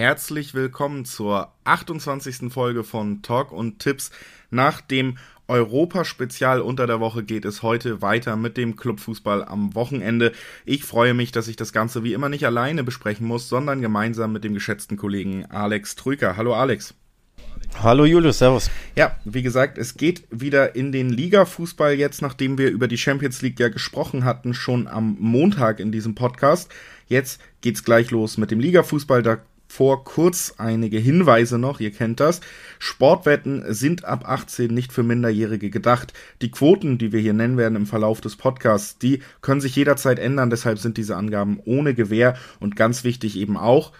herzlich willkommen zur 28. Folge von Talk und Tipps. Nach dem Europa-Spezial unter der Woche geht es heute weiter mit dem Clubfußball am Wochenende. Ich freue mich, dass ich das Ganze wie immer nicht alleine besprechen muss, sondern gemeinsam mit dem geschätzten Kollegen Alex Trüker. Hallo Alex. Hallo Julius, Servus. Ja, wie gesagt, es geht wieder in den Liga-Fußball jetzt, nachdem wir über die Champions League ja gesprochen hatten, schon am Montag in diesem Podcast. Jetzt geht's gleich los mit dem Liga-Fußball. Da vor kurz einige Hinweise noch, ihr kennt das. Sportwetten sind ab 18 nicht für Minderjährige gedacht. Die Quoten, die wir hier nennen werden im Verlauf des Podcasts, die können sich jederzeit ändern, deshalb sind diese Angaben ohne Gewähr und ganz wichtig eben auch,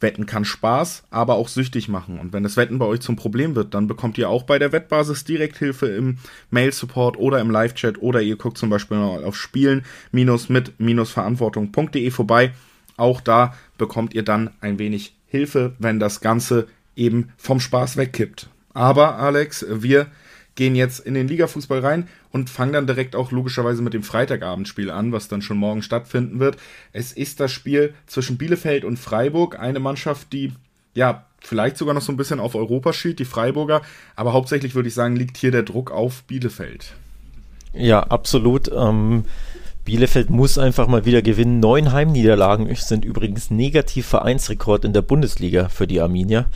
Wetten kann Spaß, aber auch süchtig machen. Und wenn das Wetten bei euch zum Problem wird, dann bekommt ihr auch bei der Wettbasis Direkthilfe im Mail-Support oder im Live-Chat oder ihr guckt zum Beispiel mal auf spielen-mit-verantwortung.de vorbei. Auch da bekommt ihr dann ein wenig Hilfe, wenn das Ganze eben vom Spaß wegkippt. Aber Alex, wir gehen jetzt in den Ligafußball rein und fangen dann direkt auch logischerweise mit dem Freitagabendspiel an, was dann schon morgen stattfinden wird. Es ist das Spiel zwischen Bielefeld und Freiburg, eine Mannschaft, die ja vielleicht sogar noch so ein bisschen auf Europa schielt, die Freiburger, aber hauptsächlich würde ich sagen, liegt hier der Druck auf Bielefeld. Ja, absolut. Ähm, Bielefeld muss einfach mal wieder gewinnen. Neun Heimniederlagen sind übrigens negativ Vereinsrekord in der Bundesliga für die Arminia.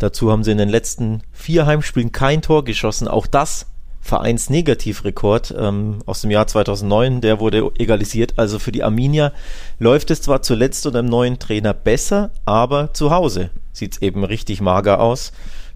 Dazu haben sie in den letzten vier Heimspielen kein Tor geschossen. Auch das Vereinsnegativrekord ähm, aus dem Jahr 2009, der wurde egalisiert. Also für die Arminia läuft es zwar zuletzt unter dem neuen Trainer besser, aber zu Hause sieht es eben richtig mager aus.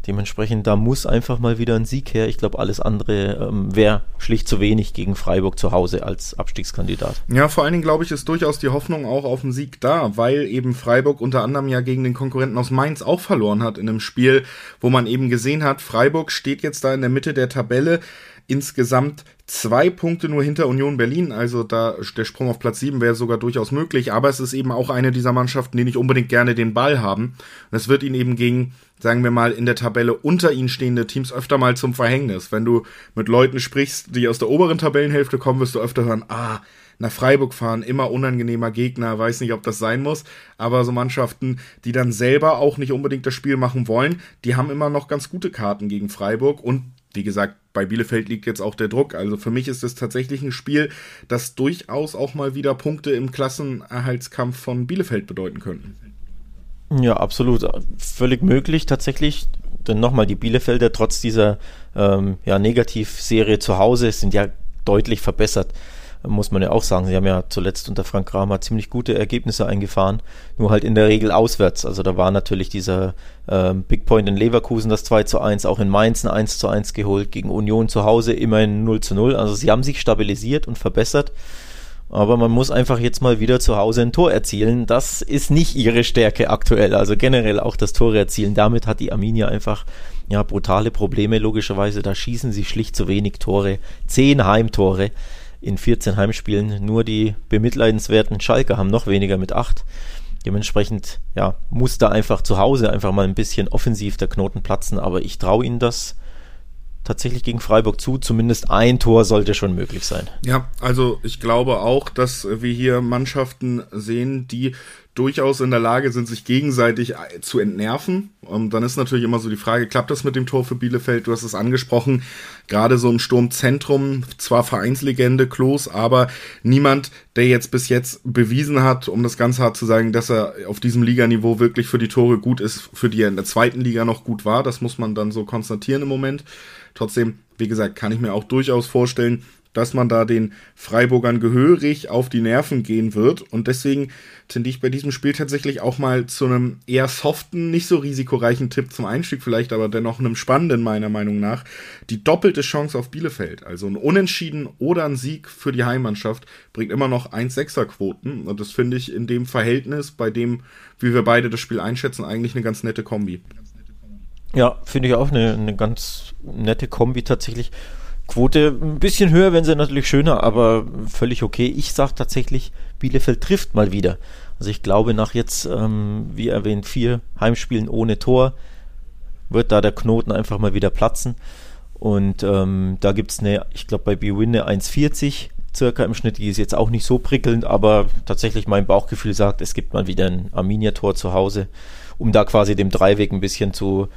Dementsprechend, da muss einfach mal wieder ein Sieg her. Ich glaube, alles andere ähm, wäre schlicht zu wenig gegen Freiburg zu Hause als Abstiegskandidat. Ja, vor allen Dingen, glaube ich, ist durchaus die Hoffnung auch auf einen Sieg da, weil eben Freiburg unter anderem ja gegen den Konkurrenten aus Mainz auch verloren hat in einem Spiel, wo man eben gesehen hat, Freiburg steht jetzt da in der Mitte der Tabelle insgesamt zwei Punkte nur hinter Union Berlin. Also da der Sprung auf Platz 7 wäre sogar durchaus möglich. Aber es ist eben auch eine dieser Mannschaften, die nicht unbedingt gerne den Ball haben. Und es wird ihnen eben gegen, sagen wir mal, in der Tabelle unter ihnen stehende Teams öfter mal zum Verhängnis. Wenn du mit Leuten sprichst, die aus der oberen Tabellenhälfte kommen, wirst du öfter hören, ah, nach Freiburg fahren, immer unangenehmer Gegner, weiß nicht, ob das sein muss, aber so Mannschaften, die dann selber auch nicht unbedingt das Spiel machen wollen, die haben immer noch ganz gute Karten gegen Freiburg und wie gesagt, bei Bielefeld liegt jetzt auch der Druck. Also für mich ist es tatsächlich ein Spiel, das durchaus auch mal wieder Punkte im Klassenerhaltskampf von Bielefeld bedeuten könnten. Ja, absolut. Völlig möglich tatsächlich. Denn nochmal, die Bielefelder trotz dieser ähm, ja, Negativserie zu Hause sind ja deutlich verbessert muss man ja auch sagen. Sie haben ja zuletzt unter Frank Kramer ziemlich gute Ergebnisse eingefahren, nur halt in der Regel auswärts. Also da war natürlich dieser ähm, Big Point in Leverkusen das 2 zu 1, auch in Mainz ein 1 zu 1 geholt, gegen Union zu Hause immerhin 0 zu 0. Also sie haben sich stabilisiert und verbessert. Aber man muss einfach jetzt mal wieder zu Hause ein Tor erzielen. Das ist nicht ihre Stärke aktuell. Also generell auch das Tore erzielen. Damit hat die Arminia einfach ja brutale Probleme logischerweise. Da schießen sie schlicht zu wenig Tore. Zehn Heimtore in 14 Heimspielen. Nur die bemitleidenswerten Schalke haben noch weniger mit 8. Dementsprechend, ja, muss da einfach zu Hause einfach mal ein bisschen offensiv der Knoten platzen, aber ich traue ihnen das tatsächlich gegen Freiburg zu. Zumindest ein Tor sollte schon möglich sein. Ja, also ich glaube auch, dass wir hier Mannschaften sehen, die durchaus in der Lage sind, sich gegenseitig äh, zu entnerven. Und dann ist natürlich immer so die Frage, klappt das mit dem Tor für Bielefeld? Du hast es angesprochen, gerade so im Sturmzentrum, zwar Vereinslegende, Klos, aber niemand, der jetzt bis jetzt bewiesen hat, um das ganz hart zu sagen, dass er auf diesem Liganiveau wirklich für die Tore gut ist, für die er in der zweiten Liga noch gut war. Das muss man dann so konstatieren im Moment. Trotzdem, wie gesagt, kann ich mir auch durchaus vorstellen, dass man da den Freiburgern gehörig auf die Nerven gehen wird. Und deswegen tendiere ich bei diesem Spiel tatsächlich auch mal zu einem eher soften, nicht so risikoreichen Tipp zum Einstieg, vielleicht aber dennoch einem spannenden, meiner Meinung nach. Die doppelte Chance auf Bielefeld. Also ein Unentschieden oder ein Sieg für die Heimmannschaft bringt immer noch 1-6er-Quoten. Und das finde ich in dem Verhältnis, bei dem, wie wir beide das Spiel einschätzen, eigentlich eine ganz nette Kombi. Ja, finde ich auch eine, eine ganz nette Kombi tatsächlich. Quote ein bisschen höher, wenn sie natürlich schöner, aber völlig okay. Ich sage tatsächlich, Bielefeld trifft mal wieder. Also ich glaube, nach jetzt, ähm, wie erwähnt, vier Heimspielen ohne Tor, wird da der Knoten einfach mal wieder platzen. Und ähm, da gibt es eine, ich glaube bei B-Win eine 1,40 circa im Schnitt. Die ist jetzt auch nicht so prickelnd, aber tatsächlich mein Bauchgefühl sagt, es gibt mal wieder ein Arminia-Tor zu Hause, um da quasi dem Dreiweg ein bisschen zu,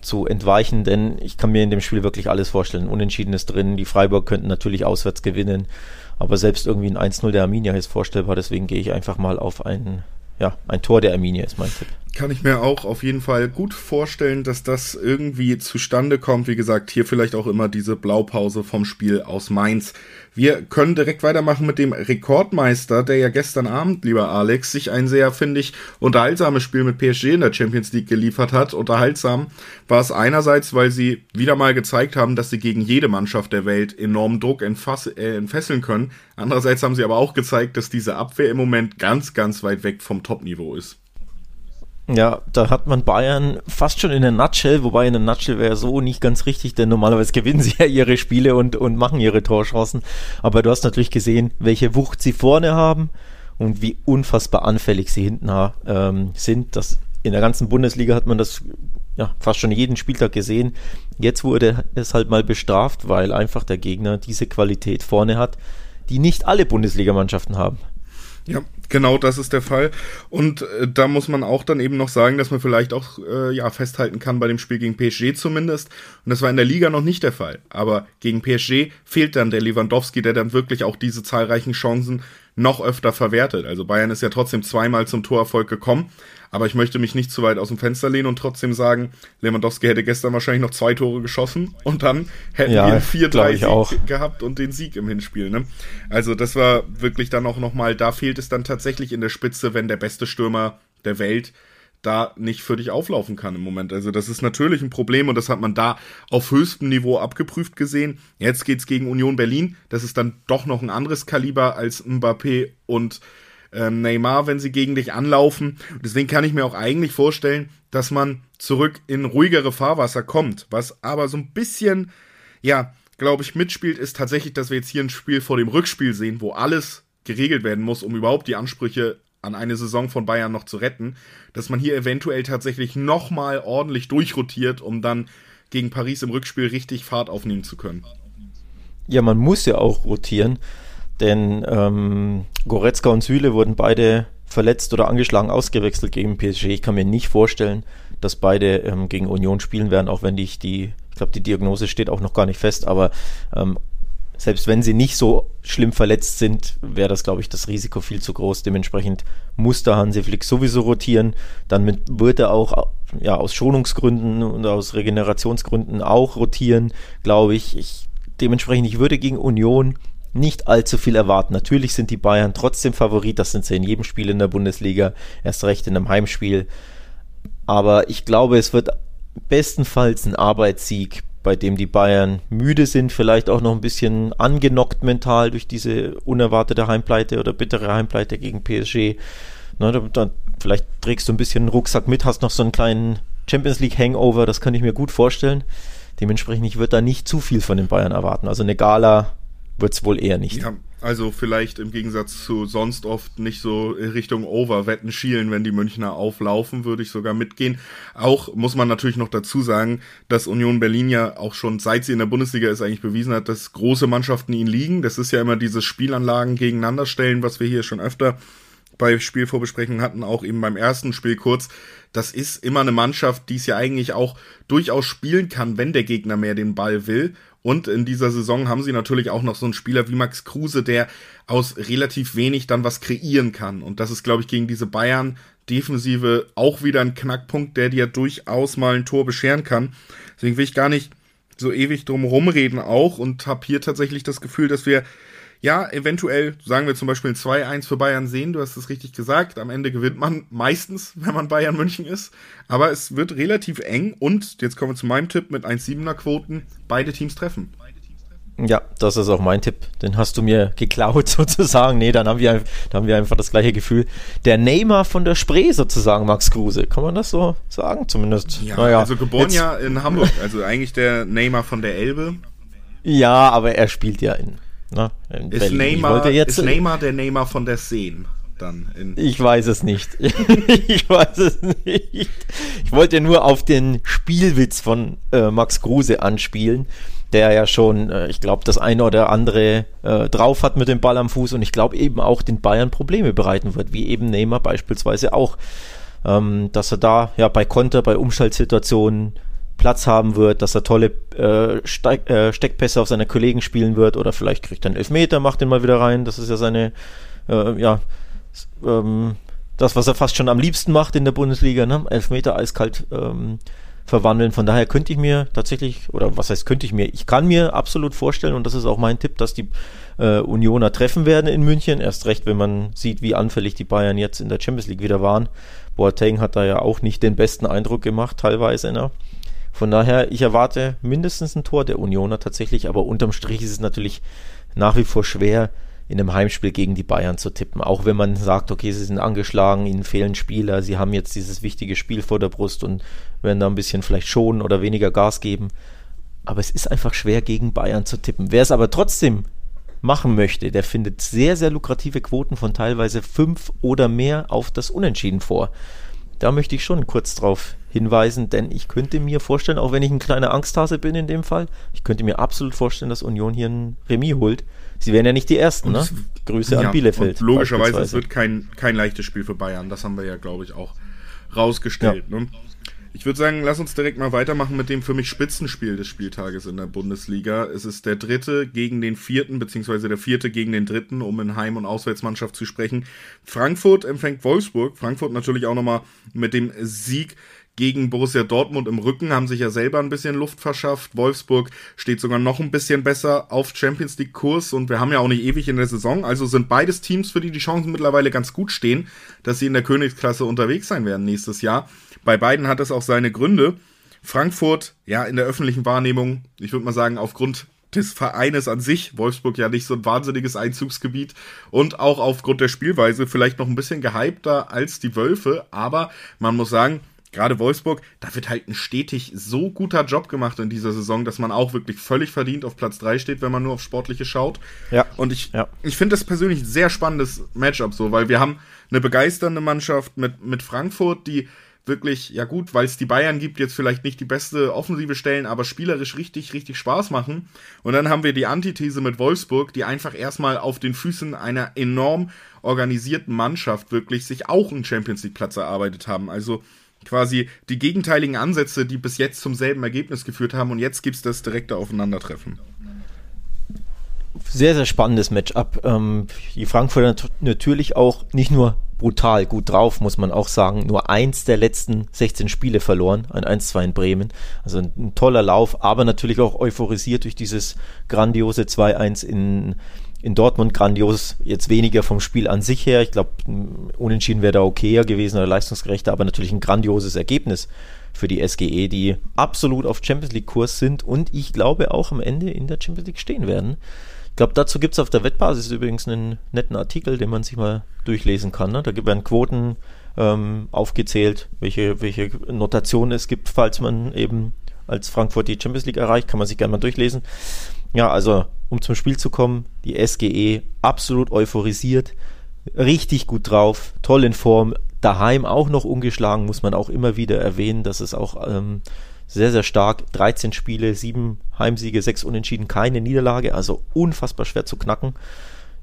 zu entweichen, denn ich kann mir in dem Spiel wirklich alles vorstellen. Unentschieden ist drin, die Freiburg könnten natürlich auswärts gewinnen, aber selbst irgendwie ein 1-0 der Arminia ist vorstellbar, deswegen gehe ich einfach mal auf ein, ja, ein Tor der Arminia ist mein Tipp kann ich mir auch auf jeden Fall gut vorstellen, dass das irgendwie zustande kommt. Wie gesagt, hier vielleicht auch immer diese Blaupause vom Spiel aus Mainz. Wir können direkt weitermachen mit dem Rekordmeister, der ja gestern Abend, lieber Alex, sich ein sehr, finde ich, unterhaltsames Spiel mit PSG in der Champions League geliefert hat. Unterhaltsam war es einerseits, weil sie wieder mal gezeigt haben, dass sie gegen jede Mannschaft der Welt enormen Druck äh, entfesseln können. Andererseits haben sie aber auch gezeigt, dass diese Abwehr im Moment ganz, ganz weit weg vom Topniveau ist. Ja, da hat man Bayern fast schon in der Nutshell, wobei in der Nutshell wäre so nicht ganz richtig, denn normalerweise gewinnen sie ja ihre Spiele und, und machen ihre Torchancen. Aber du hast natürlich gesehen, welche Wucht sie vorne haben und wie unfassbar anfällig sie hinten ähm, sind. Das, in der ganzen Bundesliga hat man das ja, fast schon jeden Spieltag gesehen. Jetzt wurde es halt mal bestraft, weil einfach der Gegner diese Qualität vorne hat, die nicht alle Bundesligamannschaften haben. Ja, genau das ist der Fall. Und äh, da muss man auch dann eben noch sagen, dass man vielleicht auch äh, ja festhalten kann bei dem Spiel gegen PSG zumindest. Und das war in der Liga noch nicht der Fall. Aber gegen PSG fehlt dann der Lewandowski, der dann wirklich auch diese zahlreichen Chancen noch öfter verwertet. Also Bayern ist ja trotzdem zweimal zum Torerfolg gekommen. Aber ich möchte mich nicht zu weit aus dem Fenster lehnen und trotzdem sagen, Lewandowski hätte gestern wahrscheinlich noch zwei Tore geschossen und dann hätten ja, wir 4-3 gehabt und den Sieg im Hinspiel. Ne? Also das war wirklich dann auch nochmal, da fehlt es dann tatsächlich in der Spitze, wenn der beste Stürmer der Welt da nicht für dich auflaufen kann im Moment. Also das ist natürlich ein Problem und das hat man da auf höchstem Niveau abgeprüft gesehen. Jetzt geht's gegen Union Berlin. Das ist dann doch noch ein anderes Kaliber als Mbappé und ähm, Neymar, wenn sie gegen dich anlaufen. Deswegen kann ich mir auch eigentlich vorstellen, dass man zurück in ruhigere Fahrwasser kommt. Was aber so ein bisschen, ja, glaube ich, mitspielt, ist tatsächlich, dass wir jetzt hier ein Spiel vor dem Rückspiel sehen, wo alles geregelt werden muss, um überhaupt die Ansprüche an eine Saison von Bayern noch zu retten, dass man hier eventuell tatsächlich nochmal ordentlich durchrotiert, um dann gegen Paris im Rückspiel richtig Fahrt aufnehmen zu können. Ja, man muss ja auch rotieren. Denn ähm, Goretzka und Süle wurden beide verletzt oder angeschlagen ausgewechselt gegen PSG. Ich kann mir nicht vorstellen, dass beide ähm, gegen Union spielen werden, auch wenn ich die, ich glaube, die Diagnose steht auch noch gar nicht fest, aber ähm, selbst wenn sie nicht so schlimm verletzt sind, wäre das, glaube ich, das Risiko viel zu groß. Dementsprechend muss der Hansi Flick sowieso rotieren. Dann wird er auch ja, aus Schonungsgründen und aus Regenerationsgründen auch rotieren, glaube ich. ich. Dementsprechend, ich würde gegen Union nicht allzu viel erwarten. Natürlich sind die Bayern trotzdem Favorit, das sind sie in jedem Spiel in der Bundesliga, erst recht in einem Heimspiel. Aber ich glaube, es wird bestenfalls ein Arbeitssieg, bei dem die Bayern müde sind, vielleicht auch noch ein bisschen angenockt mental durch diese unerwartete Heimpleite oder bittere Heimpleite gegen PSG. Na, da, da, vielleicht trägst du ein bisschen einen Rucksack mit, hast noch so einen kleinen Champions League Hangover, das kann ich mir gut vorstellen. Dementsprechend, ich würde da nicht zu viel von den Bayern erwarten. Also eine Gala wird es wohl eher nicht. Ja, also vielleicht im Gegensatz zu sonst oft nicht so Richtung Overwetten schielen, wenn die Münchner auflaufen, würde ich sogar mitgehen. Auch muss man natürlich noch dazu sagen, dass Union Berlin ja auch schon seit sie in der Bundesliga ist eigentlich bewiesen hat, dass große Mannschaften ihnen liegen. Das ist ja immer dieses Spielanlagen gegeneinander stellen, was wir hier schon öfter bei Spielvorbesprechungen hatten, auch eben beim ersten Spiel kurz. Das ist immer eine Mannschaft, die es ja eigentlich auch durchaus spielen kann, wenn der Gegner mehr den Ball will. Und in dieser Saison haben sie natürlich auch noch so einen Spieler wie Max Kruse, der aus relativ wenig dann was kreieren kann. Und das ist, glaube ich, gegen diese Bayern Defensive auch wieder ein Knackpunkt, der dir durchaus mal ein Tor bescheren kann. Deswegen will ich gar nicht so ewig drum rumreden auch und habe hier tatsächlich das Gefühl, dass wir ja, eventuell, sagen wir zum Beispiel ein 2-1 für Bayern sehen, du hast es richtig gesagt, am Ende gewinnt man meistens, wenn man Bayern München ist, aber es wird relativ eng und, jetzt kommen wir zu meinem Tipp mit 1,7er Quoten, beide Teams treffen. Ja, das ist auch mein Tipp. Den hast du mir geklaut sozusagen. Nee, dann haben wir, dann haben wir einfach das gleiche Gefühl. Der Neymar von der Spree sozusagen, Max Kruse. Kann man das so sagen? Zumindest. Ja, naja, also geboren ja in Hamburg. Also eigentlich der Neymar von der Elbe. Ja, aber er spielt ja in na, ist, Neymar, ist Neymar der Neymar von der Szene? Dann ich weiß es nicht. ich weiß es nicht. Ich wollte nur auf den Spielwitz von äh, Max Kruse anspielen. der ja schon, äh, ich glaube, das eine oder andere äh, drauf hat mit dem Ball am Fuß und ich glaube eben auch den Bayern Probleme bereiten wird, wie eben Neymar beispielsweise auch. Ähm, dass er da ja bei Konter, bei Umschaltsituationen Platz haben wird, dass er tolle äh, Steig, äh, Steckpässe auf seine Kollegen spielen wird oder vielleicht kriegt er einen Elfmeter, macht den mal wieder rein. Das ist ja seine, äh, ja, ähm, das, was er fast schon am liebsten macht in der Bundesliga, ne? Elfmeter eiskalt ähm, verwandeln. Von daher könnte ich mir tatsächlich, oder was heißt könnte ich mir, ich kann mir absolut vorstellen, und das ist auch mein Tipp, dass die äh, Unioner treffen werden in München. Erst recht, wenn man sieht, wie anfällig die Bayern jetzt in der Champions League wieder waren. Boateng hat da ja auch nicht den besten Eindruck gemacht, teilweise. Ne? Von daher, ich erwarte mindestens ein Tor der Unioner tatsächlich, aber unterm Strich ist es natürlich nach wie vor schwer, in einem Heimspiel gegen die Bayern zu tippen. Auch wenn man sagt, okay, sie sind angeschlagen, ihnen fehlen Spieler, sie haben jetzt dieses wichtige Spiel vor der Brust und werden da ein bisschen vielleicht schonen oder weniger Gas geben. Aber es ist einfach schwer, gegen Bayern zu tippen. Wer es aber trotzdem machen möchte, der findet sehr, sehr lukrative Quoten von teilweise fünf oder mehr auf das Unentschieden vor. Da möchte ich schon kurz drauf hinweisen, denn ich könnte mir vorstellen, auch wenn ich ein kleiner Angsthase bin in dem Fall, ich könnte mir absolut vorstellen, dass Union hier ein Remis holt. Sie wären ja nicht die Ersten, ne? Grüße ja, an Bielefeld. logischerweise, es wird kein, kein leichtes Spiel für Bayern. Das haben wir ja, glaube ich, auch rausgestellt. Ja. Ne? Ich würde sagen, lass uns direkt mal weitermachen mit dem für mich Spitzenspiel des Spieltages in der Bundesliga. Es ist der dritte gegen den vierten, beziehungsweise der vierte gegen den dritten, um in Heim- und Auswärtsmannschaft zu sprechen. Frankfurt empfängt Wolfsburg. Frankfurt natürlich auch nochmal mit dem Sieg gegen Borussia Dortmund im Rücken, haben sich ja selber ein bisschen Luft verschafft. Wolfsburg steht sogar noch ein bisschen besser auf Champions League Kurs und wir haben ja auch nicht ewig in der Saison. Also sind beides Teams, für die die Chancen mittlerweile ganz gut stehen, dass sie in der Königsklasse unterwegs sein werden nächstes Jahr. Bei beiden hat es auch seine Gründe. Frankfurt, ja, in der öffentlichen Wahrnehmung, ich würde mal sagen, aufgrund des Vereines an sich, Wolfsburg ja nicht so ein wahnsinniges Einzugsgebiet und auch aufgrund der Spielweise vielleicht noch ein bisschen gehypter als die Wölfe, aber man muss sagen, gerade Wolfsburg, da wird halt ein stetig so guter Job gemacht in dieser Saison, dass man auch wirklich völlig verdient auf Platz 3 steht, wenn man nur auf Sportliche schaut. Ja. Und ich, ja. ich finde das persönlich ein sehr spannendes Matchup so, weil wir haben eine begeisternde Mannschaft mit, mit Frankfurt, die wirklich, ja gut, weil es die Bayern gibt, jetzt vielleicht nicht die beste offensive Stellen, aber spielerisch richtig, richtig Spaß machen. Und dann haben wir die Antithese mit Wolfsburg, die einfach erstmal auf den Füßen einer enorm organisierten Mannschaft wirklich sich auch einen Champions League Platz erarbeitet haben. Also quasi die gegenteiligen Ansätze, die bis jetzt zum selben Ergebnis geführt haben und jetzt gibt es das direkte Aufeinandertreffen. Sehr, sehr spannendes Matchup. Ähm, die Frankfurter natürlich auch nicht nur brutal gut drauf, muss man auch sagen. Nur eins der letzten 16 Spiele verloren, ein 1-2 in Bremen. Also ein, ein, toller Lauf, aber natürlich auch euphorisiert durch dieses grandiose 2-1 in, in Dortmund grandios, jetzt weniger vom Spiel an sich her. Ich glaube, unentschieden wäre da okayer gewesen oder leistungsgerechter, aber natürlich ein grandioses Ergebnis für die SGE, die absolut auf Champions League Kurs sind und ich glaube auch am Ende in der Champions League stehen werden. Ich glaube, dazu gibt es auf der Wettbasis übrigens einen netten Artikel, den man sich mal durchlesen kann. Ne? Da werden Quoten ähm, aufgezählt, welche, welche Notationen es gibt, falls man eben als Frankfurt die Champions League erreicht, kann man sich gerne mal durchlesen. Ja, also um zum Spiel zu kommen, die SGE absolut euphorisiert, richtig gut drauf, toll in Form, daheim auch noch ungeschlagen, muss man auch immer wieder erwähnen, dass es auch ähm, sehr, sehr stark. 13 Spiele, 7 Heimsiege, 6 Unentschieden, keine Niederlage, also unfassbar schwer zu knacken.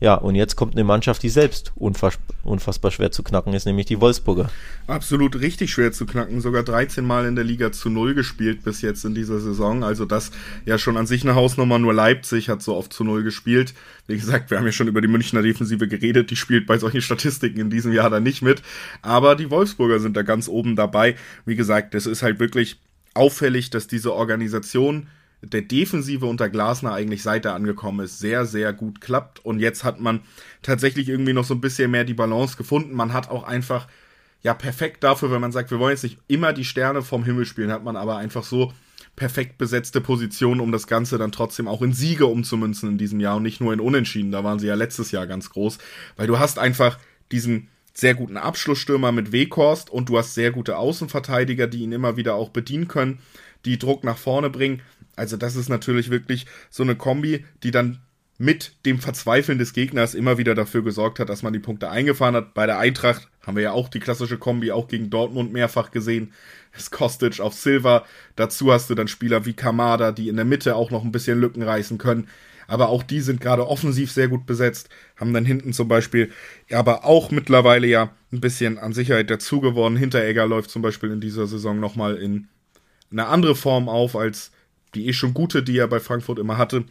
Ja, und jetzt kommt eine Mannschaft, die selbst unfass unfassbar schwer zu knacken ist, nämlich die Wolfsburger. Absolut richtig schwer zu knacken. Sogar 13 Mal in der Liga zu Null gespielt bis jetzt in dieser Saison. Also das ja schon an sich eine Hausnummer. Nur Leipzig hat so oft zu Null gespielt. Wie gesagt, wir haben ja schon über die Münchner Defensive geredet. Die spielt bei solchen Statistiken in diesem Jahr da nicht mit. Aber die Wolfsburger sind da ganz oben dabei. Wie gesagt, es ist halt wirklich auffällig, dass diese Organisation der Defensive unter Glasner eigentlich seit er angekommen ist, sehr, sehr gut klappt. Und jetzt hat man tatsächlich irgendwie noch so ein bisschen mehr die Balance gefunden. Man hat auch einfach, ja, perfekt dafür, wenn man sagt, wir wollen jetzt nicht immer die Sterne vom Himmel spielen, hat man aber einfach so perfekt besetzte Positionen, um das Ganze dann trotzdem auch in Siege umzumünzen in diesem Jahr und nicht nur in Unentschieden. Da waren sie ja letztes Jahr ganz groß, weil du hast einfach diesen sehr guten Abschlussstürmer mit Weghorst und du hast sehr gute Außenverteidiger, die ihn immer wieder auch bedienen können, die Druck nach vorne bringen. Also das ist natürlich wirklich so eine Kombi, die dann mit dem Verzweifeln des Gegners immer wieder dafür gesorgt hat, dass man die Punkte eingefahren hat. Bei der Eintracht Haben wir ja auch die klassische Kombi auch gegen Dortmund mehrfach gesehen. Kostic auf Silva. Dazu hast du dann Spieler wie Kamada, die in der Mitte auch noch ein bisschen Lücken reißen können. Aber auch die sind gerade offensiv sehr gut besetzt. Haben dann hinten zum Beispiel, aber auch mittlerweile ja ein bisschen an Sicherheit dazu gewonnen. Hinteregger läuft zum Beispiel in dieser Saison nochmal in eine andere Form auf als die eh schon gute, die er bei Frankfurt immer hatte.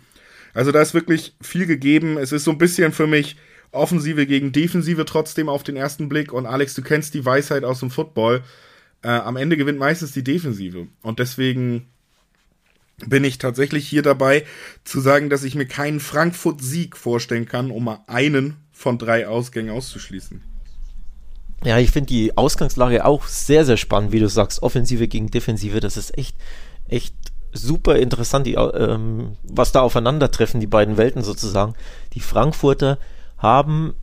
Also da ist wirklich viel gegeben. Es ist so ein bisschen für mich Offensive gegen Defensive trotzdem auf den ersten Blick. Und Alex, du kennst die Weisheit aus dem Football. Äh, am Ende gewinnt meistens die Defensive. Und deswegen bin ich tatsächlich hier dabei zu sagen, dass ich mir keinen Frankfurt-Sieg vorstellen kann, um mal einen von drei Ausgängen auszuschließen. Ja, ich finde die Ausgangslage auch sehr, sehr spannend, wie du sagst. Offensive gegen Defensive, das ist echt, echt super interessant, die, ähm, was da aufeinandertreffen, die beiden Welten sozusagen. Die Frankfurter haben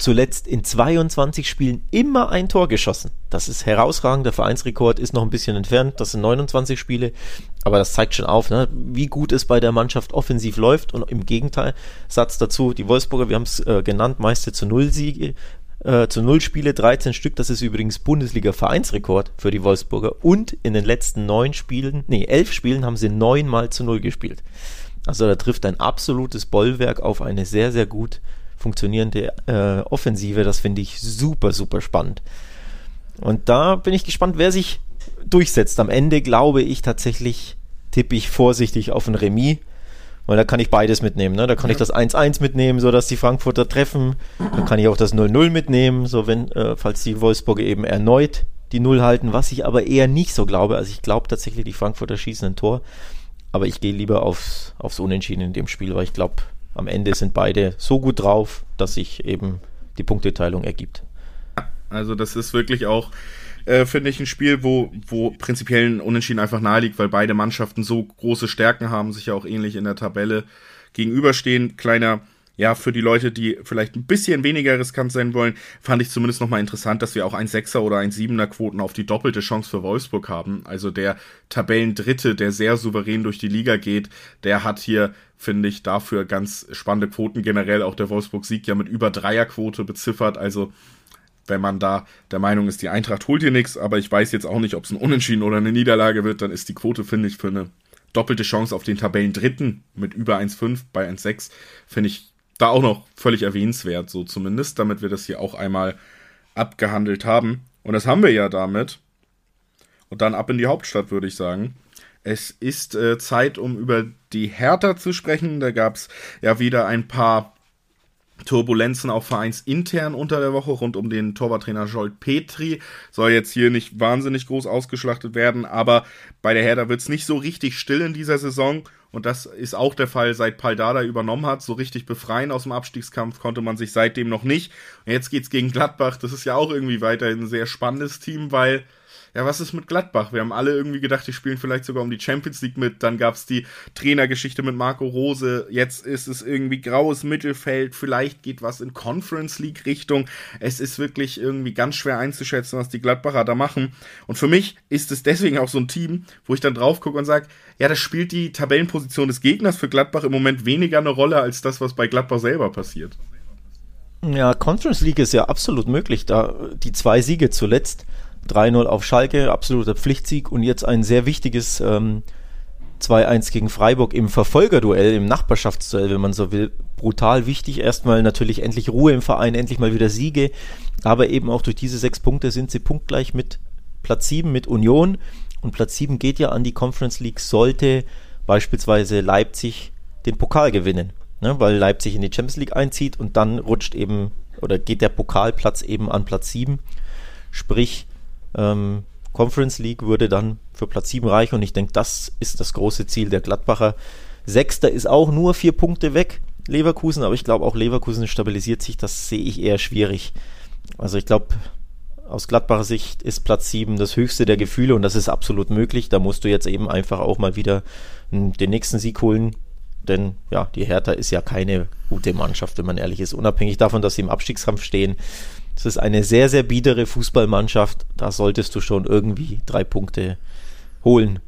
zuletzt in 22 Spielen immer ein Tor geschossen. Das ist herausragend. Der Vereinsrekord ist noch ein bisschen entfernt. Das sind 29 Spiele. Aber das zeigt schon auf, ne, wie gut es bei der Mannschaft offensiv läuft. Und im Gegenteil, Satz dazu, die Wolfsburger, wir haben es äh, genannt, meiste zu Null Siege, äh, zu Null Spiele, 13 Stück. Das ist übrigens Bundesliga-Vereinsrekord für die Wolfsburger. Und in den letzten neun Spielen, nee, elf Spielen haben sie neunmal zu Null gespielt. Also da trifft ein absolutes Bollwerk auf eine sehr, sehr gut funktionierende äh, Offensive. Das finde ich super, super spannend. Und da bin ich gespannt, wer sich durchsetzt. Am Ende glaube ich tatsächlich, tippe ich vorsichtig auf ein Remis. Weil da kann ich beides mitnehmen. Ne? Da kann ich das 1-1 mitnehmen, sodass die Frankfurter treffen. Da kann ich auch das 0-0 mitnehmen, so wenn, äh, falls die Wolfsburger eben erneut die Null halten, was ich aber eher nicht so glaube. Also ich glaube tatsächlich, die Frankfurter schießen ein Tor. Aber ich gehe lieber aufs, aufs Unentschieden in dem Spiel, weil ich glaube, am Ende sind beide so gut drauf, dass sich eben die Punkteteilung ergibt. Also das ist wirklich auch, äh, finde ich, ein Spiel, wo, wo prinzipiell ein Unentschieden einfach naheliegt, weil beide Mannschaften so große Stärken haben, sich ja auch ähnlich in der Tabelle gegenüberstehen. Kleiner ja, für die Leute, die vielleicht ein bisschen weniger riskant sein wollen, fand ich zumindest nochmal interessant, dass wir auch ein Sechser oder ein Siebener Quoten auf die doppelte Chance für Wolfsburg haben. Also der Tabellendritte, der sehr souverän durch die Liga geht, der hat hier, finde ich, dafür ganz spannende Quoten. Generell auch der Wolfsburg-Sieg ja mit über Dreierquote beziffert. Also wenn man da der Meinung ist, die Eintracht holt hier nichts, aber ich weiß jetzt auch nicht, ob es ein Unentschieden oder eine Niederlage wird, dann ist die Quote, finde ich, für eine doppelte Chance auf den Tabellendritten mit über 1,5 bei 1,6, finde ich da auch noch völlig erwähnenswert, so zumindest, damit wir das hier auch einmal abgehandelt haben. Und das haben wir ja damit. Und dann ab in die Hauptstadt, würde ich sagen. Es ist äh, Zeit, um über die Hertha zu sprechen. Da gab es ja wieder ein paar Turbulenzen auch vereinsintern unter der Woche rund um den Torwarttrainer Jolt Petri. Soll jetzt hier nicht wahnsinnig groß ausgeschlachtet werden, aber bei der Hertha wird es nicht so richtig still in dieser Saison. Und das ist auch der Fall, seit Paldada übernommen hat. So richtig befreien aus dem Abstiegskampf konnte man sich seitdem noch nicht. Und jetzt geht's gegen Gladbach. Das ist ja auch irgendwie weiterhin ein sehr spannendes Team, weil ja, was ist mit Gladbach? Wir haben alle irgendwie gedacht, die spielen vielleicht sogar um die Champions League mit. Dann gab es die Trainergeschichte mit Marco Rose. Jetzt ist es irgendwie graues Mittelfeld. Vielleicht geht was in Conference League Richtung. Es ist wirklich irgendwie ganz schwer einzuschätzen, was die Gladbacher da machen. Und für mich ist es deswegen auch so ein Team, wo ich dann drauf gucke und sage, ja, das spielt die Tabellenposition des Gegners für Gladbach im Moment weniger eine Rolle als das, was bei Gladbach selber passiert. Ja, Conference League ist ja absolut möglich. Da die zwei Siege zuletzt 3-0 auf Schalke, absoluter Pflichtsieg und jetzt ein sehr wichtiges ähm, 2-1 gegen Freiburg im Verfolgerduell, im Nachbarschaftsduell, wenn man so will. Brutal wichtig. Erstmal natürlich endlich Ruhe im Verein, endlich mal wieder Siege. Aber eben auch durch diese sechs Punkte sind sie punktgleich mit Platz 7 mit Union. Und Platz 7 geht ja an die Conference League, sollte beispielsweise Leipzig den Pokal gewinnen. Ne, weil Leipzig in die Champions League einzieht und dann rutscht eben oder geht der Pokalplatz eben an Platz 7. Sprich, ähm, Conference League würde dann für Platz 7 reichen und ich denke, das ist das große Ziel der Gladbacher. Sechster ist auch nur vier Punkte weg, Leverkusen, aber ich glaube auch Leverkusen stabilisiert sich, das sehe ich eher schwierig. Also ich glaube, aus Gladbacher Sicht ist Platz 7 das höchste der Gefühle und das ist absolut möglich. Da musst du jetzt eben einfach auch mal wieder den nächsten Sieg holen. Denn ja, die Hertha ist ja keine gute Mannschaft, wenn man ehrlich ist. Unabhängig davon, dass sie im Abstiegskampf stehen, es ist eine sehr, sehr biedere Fußballmannschaft. Da solltest du schon irgendwie drei Punkte holen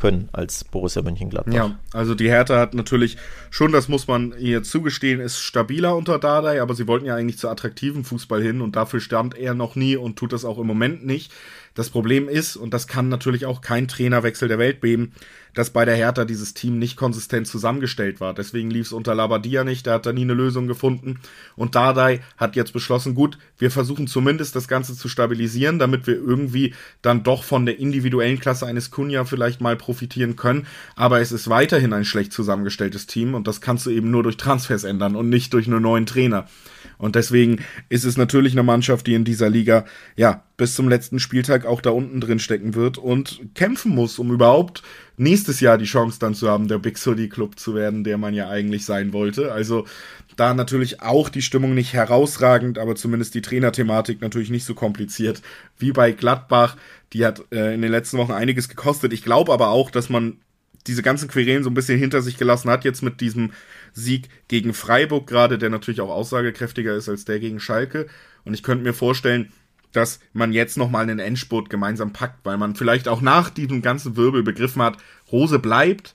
können als Borussia Mönchengladbach. Ja, also die Hertha hat natürlich schon, das muss man ihr zugestehen, ist stabiler unter Dardai, aber sie wollten ja eigentlich zu attraktiven Fußball hin und dafür stand er noch nie und tut das auch im Moment nicht. Das Problem ist, und das kann natürlich auch kein Trainerwechsel der Welt beben, dass bei der Hertha dieses Team nicht konsistent zusammengestellt war. Deswegen lief es unter Labadia nicht, da hat er nie eine Lösung gefunden. Und Dardai hat jetzt beschlossen, gut, wir versuchen zumindest das Ganze zu stabilisieren, damit wir irgendwie dann doch von der individuellen Klasse eines Kunja vielleicht mal profitieren können. Aber es ist weiterhin ein schlecht zusammengestelltes Team und das kannst du eben nur durch Transfers ändern und nicht durch einen neuen Trainer. Und deswegen ist es natürlich eine Mannschaft, die in dieser Liga, ja, bis zum letzten Spieltag auch da unten drin stecken wird und kämpfen muss, um überhaupt nächstes Jahr die Chance dann zu haben, der Big City Club zu werden, der man ja eigentlich sein wollte. Also da natürlich auch die Stimmung nicht herausragend, aber zumindest die Trainerthematik natürlich nicht so kompliziert wie bei Gladbach. Die hat äh, in den letzten Wochen einiges gekostet. Ich glaube aber auch, dass man diese ganzen Querelen so ein bisschen hinter sich gelassen hat, jetzt mit diesem Sieg gegen Freiburg gerade, der natürlich auch aussagekräftiger ist als der gegen Schalke. Und ich könnte mir vorstellen, dass man jetzt nochmal einen Endspurt gemeinsam packt, weil man vielleicht auch nach diesem ganzen Wirbel begriffen hat, Rose bleibt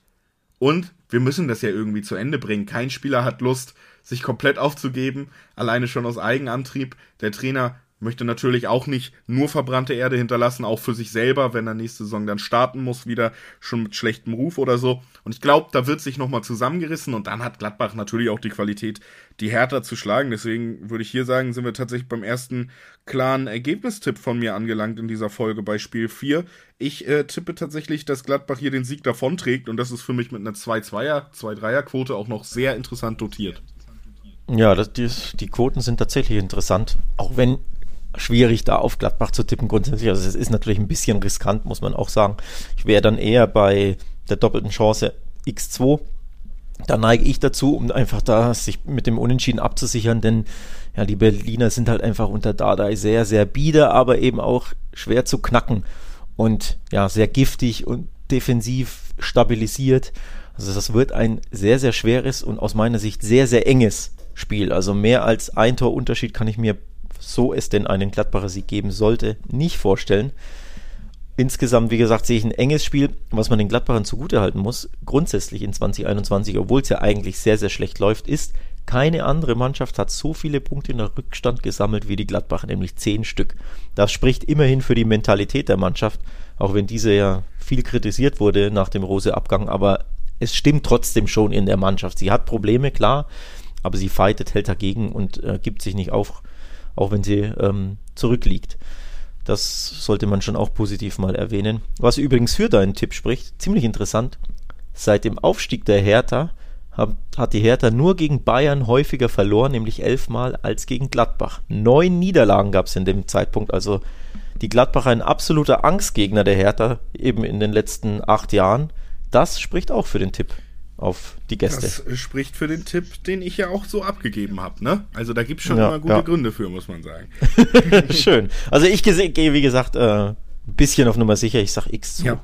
und wir müssen das ja irgendwie zu Ende bringen. Kein Spieler hat Lust, sich komplett aufzugeben, alleine schon aus Eigenantrieb. Der Trainer möchte natürlich auch nicht nur verbrannte Erde hinterlassen, auch für sich selber, wenn er nächste Saison dann starten muss, wieder schon mit schlechtem Ruf oder so. Und ich glaube, da wird sich nochmal zusammengerissen und dann hat Gladbach natürlich auch die Qualität, die Hertha zu schlagen. Deswegen würde ich hier sagen, sind wir tatsächlich beim ersten klaren Ergebnistipp von mir angelangt in dieser Folge bei Spiel 4. Ich äh, tippe tatsächlich, dass Gladbach hier den Sieg davonträgt und das ist für mich mit einer 2-2er, 2-3er-Quote auch noch sehr interessant dotiert. Ja, das, die, die Quoten sind tatsächlich interessant, auch wenn schwierig, da auf Gladbach zu tippen grundsätzlich. Also es ist natürlich ein bisschen riskant, muss man auch sagen. Ich wäre dann eher bei der doppelten Chance X2. Da neige ich dazu, um einfach da sich mit dem Unentschieden abzusichern, denn ja, die Berliner sind halt einfach unter Dardai sehr, sehr bieder, aber eben auch schwer zu knacken und ja, sehr giftig und defensiv stabilisiert. Also das wird ein sehr, sehr schweres und aus meiner Sicht sehr, sehr enges Spiel. Also mehr als ein Torunterschied kann ich mir so es denn einen Gladbacher Sieg geben sollte, nicht vorstellen. Insgesamt, wie gesagt, sehe ich ein enges Spiel, was man den Gladbachern zugutehalten muss. Grundsätzlich in 2021, obwohl es ja eigentlich sehr, sehr schlecht läuft, ist, keine andere Mannschaft hat so viele Punkte in der Rückstand gesammelt wie die Gladbacher, nämlich zehn Stück. Das spricht immerhin für die Mentalität der Mannschaft, auch wenn diese ja viel kritisiert wurde nach dem Rose-Abgang, aber es stimmt trotzdem schon in der Mannschaft. Sie hat Probleme, klar, aber sie fightet, hält dagegen und äh, gibt sich nicht auf auch wenn sie ähm, zurückliegt. Das sollte man schon auch positiv mal erwähnen. Was übrigens für deinen Tipp spricht, ziemlich interessant. Seit dem Aufstieg der Hertha hat, die Hertha nur gegen Bayern häufiger verloren, nämlich elfmal als gegen Gladbach. Neun Niederlagen gab es in dem Zeitpunkt, also die Gladbacher ein absoluter Angstgegner der Hertha eben in den letzten acht Jahren. Das spricht auch für den Tipp auf die Gäste. Das spricht für den Tipp, den ich ja auch so abgegeben habe. Ne? Also da gibt es schon ja, immer gute ja. Gründe für, muss man sagen. Schön. Also ich gehe, wie gesagt, äh, ein bisschen auf Nummer sicher. Ich sage X zu. Ja.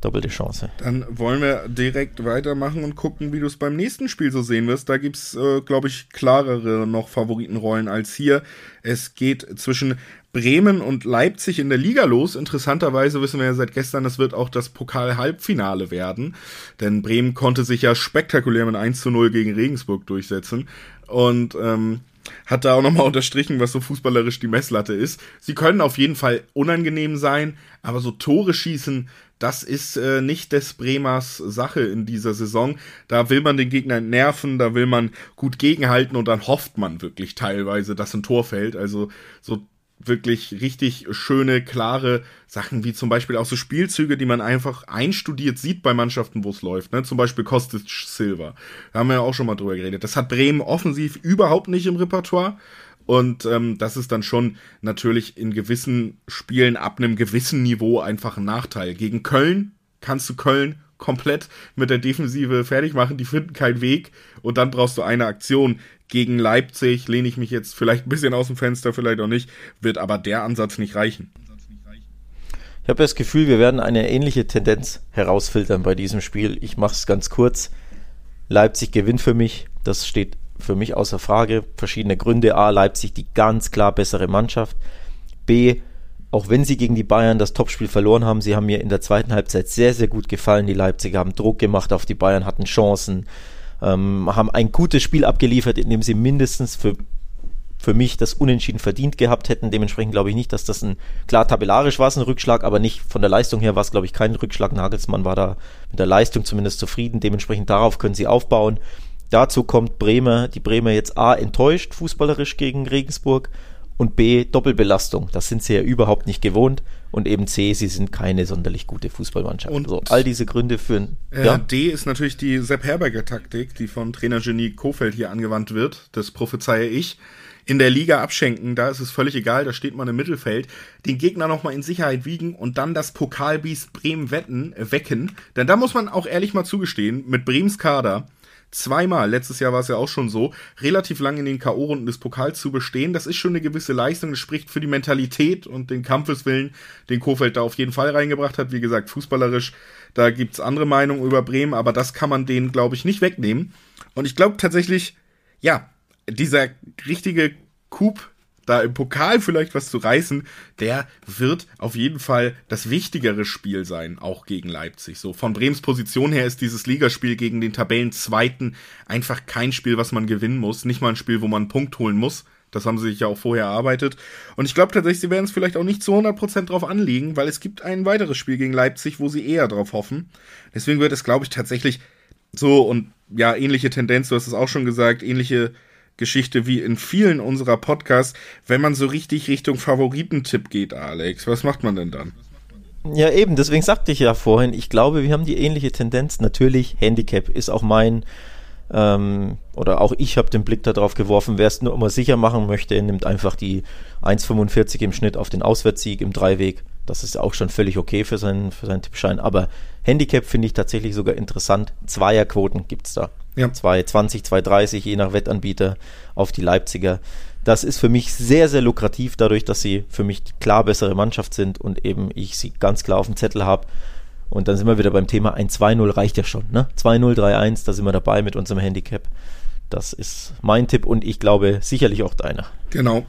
Doppelte Chance. Dann wollen wir direkt weitermachen und gucken, wie du es beim nächsten Spiel so sehen wirst. Da gibt es, äh, glaube ich, klarere noch Favoritenrollen als hier. Es geht zwischen Bremen und Leipzig in der Liga los. Interessanterweise wissen wir ja seit gestern, es wird auch das Pokal-Halbfinale werden. Denn Bremen konnte sich ja spektakulär mit 1 zu 0 gegen Regensburg durchsetzen. Und ähm, hat da auch nochmal unterstrichen, was so fußballerisch die Messlatte ist. Sie können auf jeden Fall unangenehm sein, aber so Tore schießen, das ist äh, nicht des Bremers Sache in dieser Saison. Da will man den Gegner nerven, da will man gut gegenhalten und dann hofft man wirklich teilweise, dass ein Tor fällt. Also so wirklich richtig schöne, klare Sachen, wie zum Beispiel auch so Spielzüge, die man einfach einstudiert sieht bei Mannschaften, wo es läuft. Ne? Zum Beispiel Kostic Silver. Da haben wir ja auch schon mal drüber geredet. Das hat Bremen offensiv überhaupt nicht im Repertoire. Und ähm, das ist dann schon natürlich in gewissen Spielen ab einem gewissen Niveau einfach ein Nachteil. Gegen Köln kannst du Köln komplett mit der Defensive fertig machen, die finden keinen Weg und dann brauchst du eine Aktion gegen Leipzig, lehne ich mich jetzt vielleicht ein bisschen aus dem Fenster, vielleicht auch nicht, wird aber der Ansatz nicht reichen. Ich habe das Gefühl, wir werden eine ähnliche Tendenz herausfiltern bei diesem Spiel. Ich mache es ganz kurz. Leipzig gewinnt für mich, das steht für mich außer Frage. Verschiedene Gründe. A, Leipzig die ganz klar bessere Mannschaft. B, auch wenn sie gegen die Bayern das Topspiel verloren haben, sie haben mir in der zweiten Halbzeit sehr, sehr gut gefallen. Die Leipziger haben Druck gemacht auf die Bayern, hatten Chancen, ähm, haben ein gutes Spiel abgeliefert, in dem sie mindestens für, für mich das Unentschieden verdient gehabt hätten. Dementsprechend glaube ich nicht, dass das ein, klar tabellarisch war es ein Rückschlag, aber nicht von der Leistung her war es, glaube ich, kein Rückschlag. Nagelsmann war da mit der Leistung zumindest zufrieden. Dementsprechend darauf können sie aufbauen. Dazu kommt Bremer, die Bremer jetzt A enttäuscht, fußballerisch gegen Regensburg und B Doppelbelastung. Das sind sie ja überhaupt nicht gewohnt. Und eben C, sie sind keine sonderlich gute Fußballmannschaft. Und so, all diese Gründe führen. Äh, ja? D ist natürlich die Sepp Herberger Taktik, die von Trainer Genie Kofeld hier angewandt wird. Das prophezeie ich. In der Liga abschenken, da ist es völlig egal, da steht man im Mittelfeld. Den Gegner nochmal in Sicherheit wiegen und dann das Pokalbiest Bremen wetten, äh, wecken. Denn da muss man auch ehrlich mal zugestehen, mit Brems Kader zweimal, letztes Jahr war es ja auch schon so, relativ lang in den K.O.-Runden des Pokals zu bestehen. Das ist schon eine gewisse Leistung. Das spricht für die Mentalität und den Kampfeswillen, den Kofeld da auf jeden Fall reingebracht hat. Wie gesagt, fußballerisch, da gibt's andere Meinungen über Bremen, aber das kann man denen, glaube ich, nicht wegnehmen. Und ich glaube tatsächlich, ja, dieser richtige Coup da im Pokal vielleicht was zu reißen, der wird auf jeden Fall das wichtigere Spiel sein, auch gegen Leipzig. So von Brems Position her ist dieses Ligaspiel gegen den Tabellenzweiten einfach kein Spiel, was man gewinnen muss, nicht mal ein Spiel, wo man einen Punkt holen muss. Das haben sie sich ja auch vorher erarbeitet. Und ich glaube tatsächlich, sie werden es vielleicht auch nicht zu 100% drauf anlegen, weil es gibt ein weiteres Spiel gegen Leipzig, wo sie eher drauf hoffen. Deswegen wird es, glaube ich, tatsächlich so und ja, ähnliche Tendenz, du hast es auch schon gesagt, ähnliche Geschichte wie in vielen unserer Podcasts, wenn man so richtig Richtung Favoritentipp geht, Alex. Was macht man denn dann? Ja, eben, deswegen sagte ich ja vorhin, ich glaube, wir haben die ähnliche Tendenz. Natürlich, Handicap ist auch mein, ähm, oder auch ich habe den Blick darauf geworfen, wer es nur immer sicher machen möchte, nimmt einfach die 1,45 im Schnitt auf den Auswärtssieg im Dreiweg. Das ist auch schon völlig okay für seinen, für seinen Tippschein. Aber Handicap finde ich tatsächlich sogar interessant. Zweierquoten gibt es da. Ja. 2,20, 2,30 je nach Wettanbieter auf die Leipziger. Das ist für mich sehr, sehr lukrativ, dadurch, dass sie für mich die klar bessere Mannschaft sind und eben ich sie ganz klar auf dem Zettel habe. Und dann sind wir wieder beim Thema, ein 2-0 reicht ja schon. Ne? 2-0, 3-1, da sind wir dabei mit unserem Handicap. Das ist mein Tipp und ich glaube sicherlich auch deiner. Genau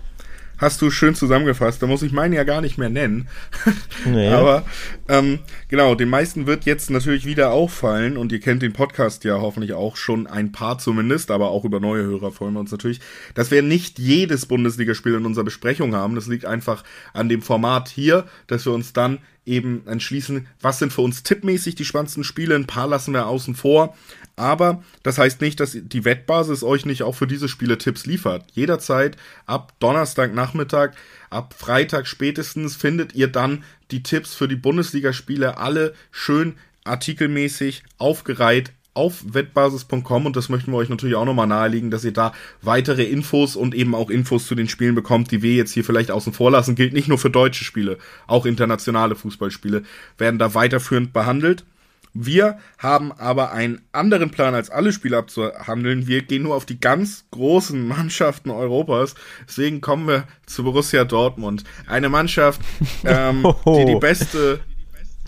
hast du schön zusammengefasst. Da muss ich meinen ja gar nicht mehr nennen. Nee. Aber ähm, genau, den meisten wird jetzt natürlich wieder auffallen und ihr kennt den Podcast ja hoffentlich auch schon ein paar zumindest, aber auch über neue Hörer freuen wir uns natürlich, dass wir nicht jedes Bundesligaspiel in unserer Besprechung haben. Das liegt einfach an dem Format hier, dass wir uns dann eben entschließen, was sind für uns tippmäßig die spannendsten Spiele. Ein paar lassen wir außen vor. Aber das heißt nicht, dass die Wettbasis euch nicht auch für diese Spiele Tipps liefert. Jederzeit ab Donnerstagnachmittag, ab Freitag spätestens findet ihr dann die Tipps für die Bundesligaspiele alle schön artikelmäßig aufgereiht auf wettbasis.com und das möchten wir euch natürlich auch nochmal nahelegen, dass ihr da weitere Infos und eben auch Infos zu den Spielen bekommt, die wir jetzt hier vielleicht außen vor lassen. Gilt nicht nur für deutsche Spiele, auch internationale Fußballspiele werden da weiterführend behandelt. Wir haben aber einen anderen Plan als alle Spiele abzuhandeln. Wir gehen nur auf die ganz großen Mannschaften Europas. Deswegen kommen wir zu Borussia Dortmund. Eine Mannschaft, ähm, die die beste,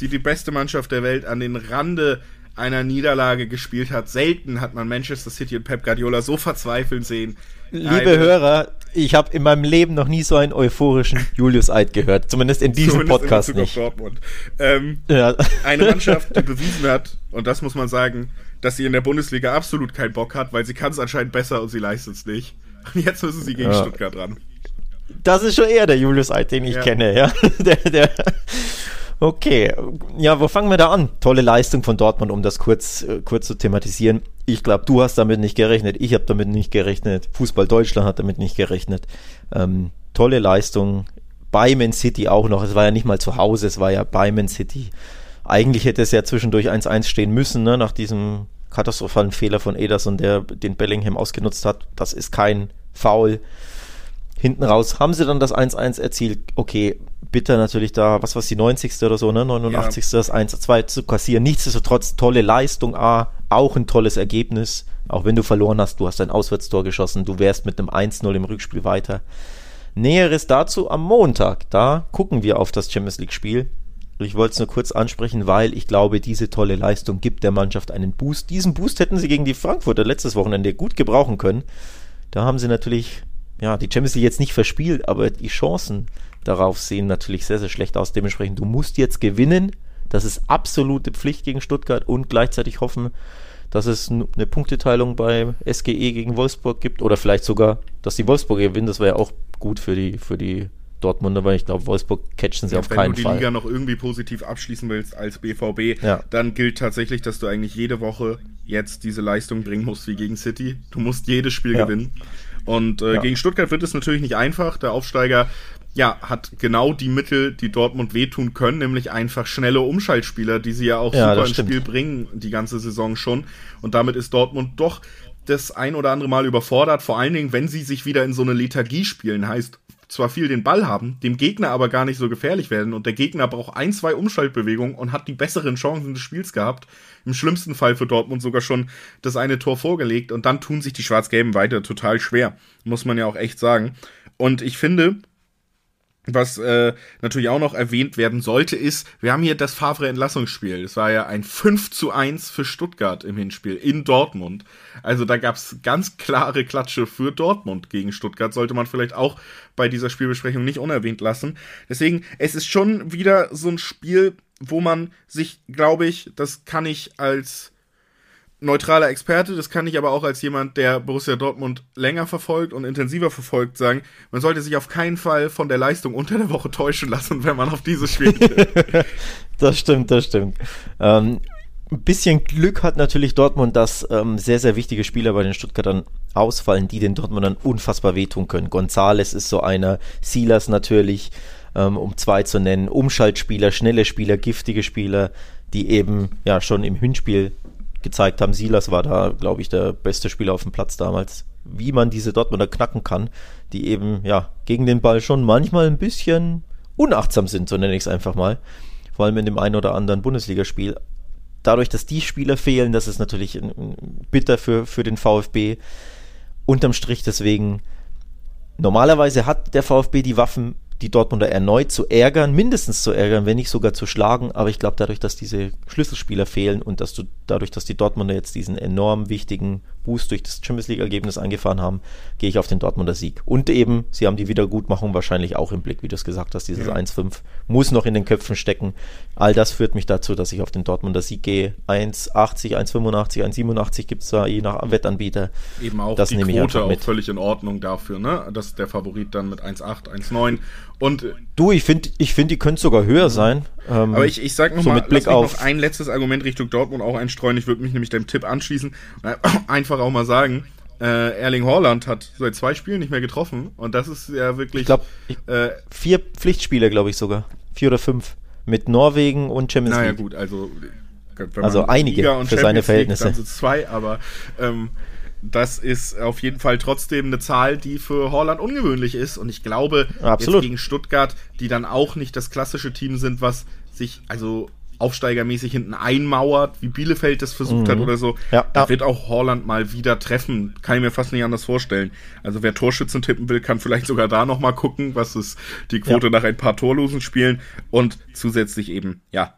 die die beste Mannschaft der Welt an den Rande einer Niederlage gespielt hat. Selten hat man Manchester City und Pep Guardiola so verzweifeln sehen. Liebe Eine, Hörer, ich habe in meinem Leben noch nie so einen euphorischen Julius Eid gehört. Zumindest in diesem Zumindest Podcast in nicht. Ähm, ja. Eine Mannschaft, die bewiesen hat, und das muss man sagen, dass sie in der Bundesliga absolut keinen Bock hat, weil sie kann es anscheinend besser und sie leistet es nicht. Und jetzt müssen sie gegen ja. Stuttgart ran. Das ist schon eher der Julius Eid, den ich ja. kenne, ja. der, der, Okay, ja, wo fangen wir da an? Tolle Leistung von Dortmund, um das kurz, äh, kurz zu thematisieren. Ich glaube, du hast damit nicht gerechnet, ich habe damit nicht gerechnet, Fußball Deutschland hat damit nicht gerechnet. Ähm, tolle Leistung bei Man City auch noch. Es war ja nicht mal zu Hause, es war ja bei Man City. Eigentlich hätte es ja zwischendurch 1-1 stehen müssen, ne, nach diesem katastrophalen Fehler von Ederson, der den Bellingham ausgenutzt hat. Das ist kein Foul. Hinten raus haben sie dann das 1-1 erzielt. Okay, bitter natürlich da, was war die 90. oder so, ne? 89. Ja. das 1-2 zu kassieren. Nichtsdestotrotz tolle Leistung, A, auch ein tolles Ergebnis. Auch wenn du verloren hast, du hast ein Auswärtstor geschossen, du wärst mit einem 1-0 im Rückspiel weiter. Näheres dazu am Montag. Da gucken wir auf das Champions League-Spiel. Ich wollte es nur kurz ansprechen, weil ich glaube, diese tolle Leistung gibt der Mannschaft einen Boost. Diesen Boost hätten sie gegen die Frankfurter letztes Wochenende gut gebrauchen können. Da haben sie natürlich ja, die Champions League jetzt nicht verspielt, aber die Chancen darauf sehen natürlich sehr, sehr schlecht aus. Dementsprechend, du musst jetzt gewinnen. Das ist absolute Pflicht gegen Stuttgart und gleichzeitig hoffen, dass es eine Punkteteilung bei SGE gegen Wolfsburg gibt oder vielleicht sogar, dass die Wolfsburg gewinnen. Das wäre ja auch gut für die, für die Dortmunder, weil ich glaube, Wolfsburg catchen sie ja, auf keinen Fall. Wenn du die Fall. Liga noch irgendwie positiv abschließen willst als BVB, ja. dann gilt tatsächlich, dass du eigentlich jede Woche jetzt diese Leistung bringen musst wie gegen City. Du musst jedes Spiel gewinnen. Und äh, ja. gegen Stuttgart wird es natürlich nicht einfach. Der Aufsteiger ja, hat genau die Mittel, die Dortmund wehtun können, nämlich einfach schnelle Umschaltspieler, die sie ja auch ja, super ins Spiel bringen, die ganze Saison schon. Und damit ist Dortmund doch das ein oder andere Mal überfordert, vor allen Dingen, wenn sie sich wieder in so eine Lethargie spielen, heißt zwar viel den Ball haben, dem Gegner aber gar nicht so gefährlich werden und der Gegner braucht ein, zwei Umschaltbewegungen und hat die besseren Chancen des Spiels gehabt. Im schlimmsten Fall für Dortmund sogar schon das eine Tor vorgelegt und dann tun sich die Schwarz-Gelben weiter total schwer, muss man ja auch echt sagen. Und ich finde, was äh, natürlich auch noch erwähnt werden sollte, ist, wir haben hier das Favre-Entlassungsspiel. Das war ja ein 5 zu 1 für Stuttgart im Hinspiel in Dortmund. Also da gab's ganz klare Klatsche für Dortmund gegen Stuttgart. Sollte man vielleicht auch bei dieser Spielbesprechung nicht unerwähnt lassen. Deswegen, es ist schon wieder so ein Spiel, wo man sich, glaube ich, das kann ich als neutraler Experte, das kann ich aber auch als jemand, der Borussia Dortmund länger verfolgt und intensiver verfolgt, sagen, man sollte sich auf keinen Fall von der Leistung unter der Woche täuschen lassen, wenn man auf dieses Spiel Das stimmt, das stimmt. Ähm, ein bisschen Glück hat natürlich Dortmund, dass ähm, sehr, sehr wichtige Spieler bei den Stuttgartern ausfallen, die den Dortmundern unfassbar wehtun können. Gonzales ist so einer, Silas natürlich, ähm, um zwei zu nennen, Umschaltspieler, schnelle Spieler, giftige Spieler, die eben ja schon im Hinspiel gezeigt haben. Silas war da, glaube ich, der beste Spieler auf dem Platz damals. Wie man diese Dortmunder knacken kann, die eben, ja, gegen den Ball schon manchmal ein bisschen unachtsam sind, so nenne ich es einfach mal. Vor allem in dem einen oder anderen Bundesligaspiel. Dadurch, dass die Spieler fehlen, das ist natürlich bitter für, für den VfB. Unterm Strich deswegen, normalerweise hat der VfB die Waffen, die Dortmunder erneut zu ärgern, mindestens zu ärgern, wenn nicht sogar zu schlagen. Aber ich glaube, dadurch, dass diese Schlüsselspieler fehlen und dass du dadurch, dass die Dortmunder jetzt diesen enorm wichtigen Boost durch das Champions League-Ergebnis eingefahren haben, gehe ich auf den Dortmunder Sieg. Und eben, sie haben die Wiedergutmachung wahrscheinlich auch im Blick, wie du es gesagt hast. Dieses ja. 1-5 muss noch in den Köpfen stecken. All das führt mich dazu, dass ich auf den Dortmunder Sieg gehe. 1,80, 1,85, 1,87 gibt es da je nach Wettanbieter. Eben auch das die Quote auch völlig in Ordnung dafür, ne? Dass der Favorit dann mit 1,8, 1,9 und du, ich finde, ich finde, die könnte sogar höher sein. Ähm, aber ich, ich sag noch so mal, mit Blick auf noch ein letztes Argument Richtung Dortmund auch einstreuen. Ich würde mich nämlich dem Tipp anschließen. Einfach auch mal sagen, äh, Erling Haaland hat seit zwei Spielen nicht mehr getroffen und das ist ja wirklich. Ich glaube, äh, vier Pflichtspiele, glaube ich sogar. Vier oder fünf. Mit Norwegen und Champions League. Naja, gut, also. Also einige für seine Verhältnisse. League, dann zwei, aber ähm, das ist auf jeden Fall trotzdem eine Zahl, die für Holland ungewöhnlich ist. Und ich glaube, Absolut. jetzt gegen Stuttgart, die dann auch nicht das klassische Team sind, was sich also aufsteigermäßig hinten einmauert, wie Bielefeld das versucht mhm. hat oder so, ja, da ja. wird auch Holland mal wieder treffen. Kann ich mir fast nicht anders vorstellen. Also wer Torschützen tippen will, kann vielleicht sogar da nochmal gucken, was ist die Quote ja. nach ein paar torlosen Spielen und zusätzlich eben, ja,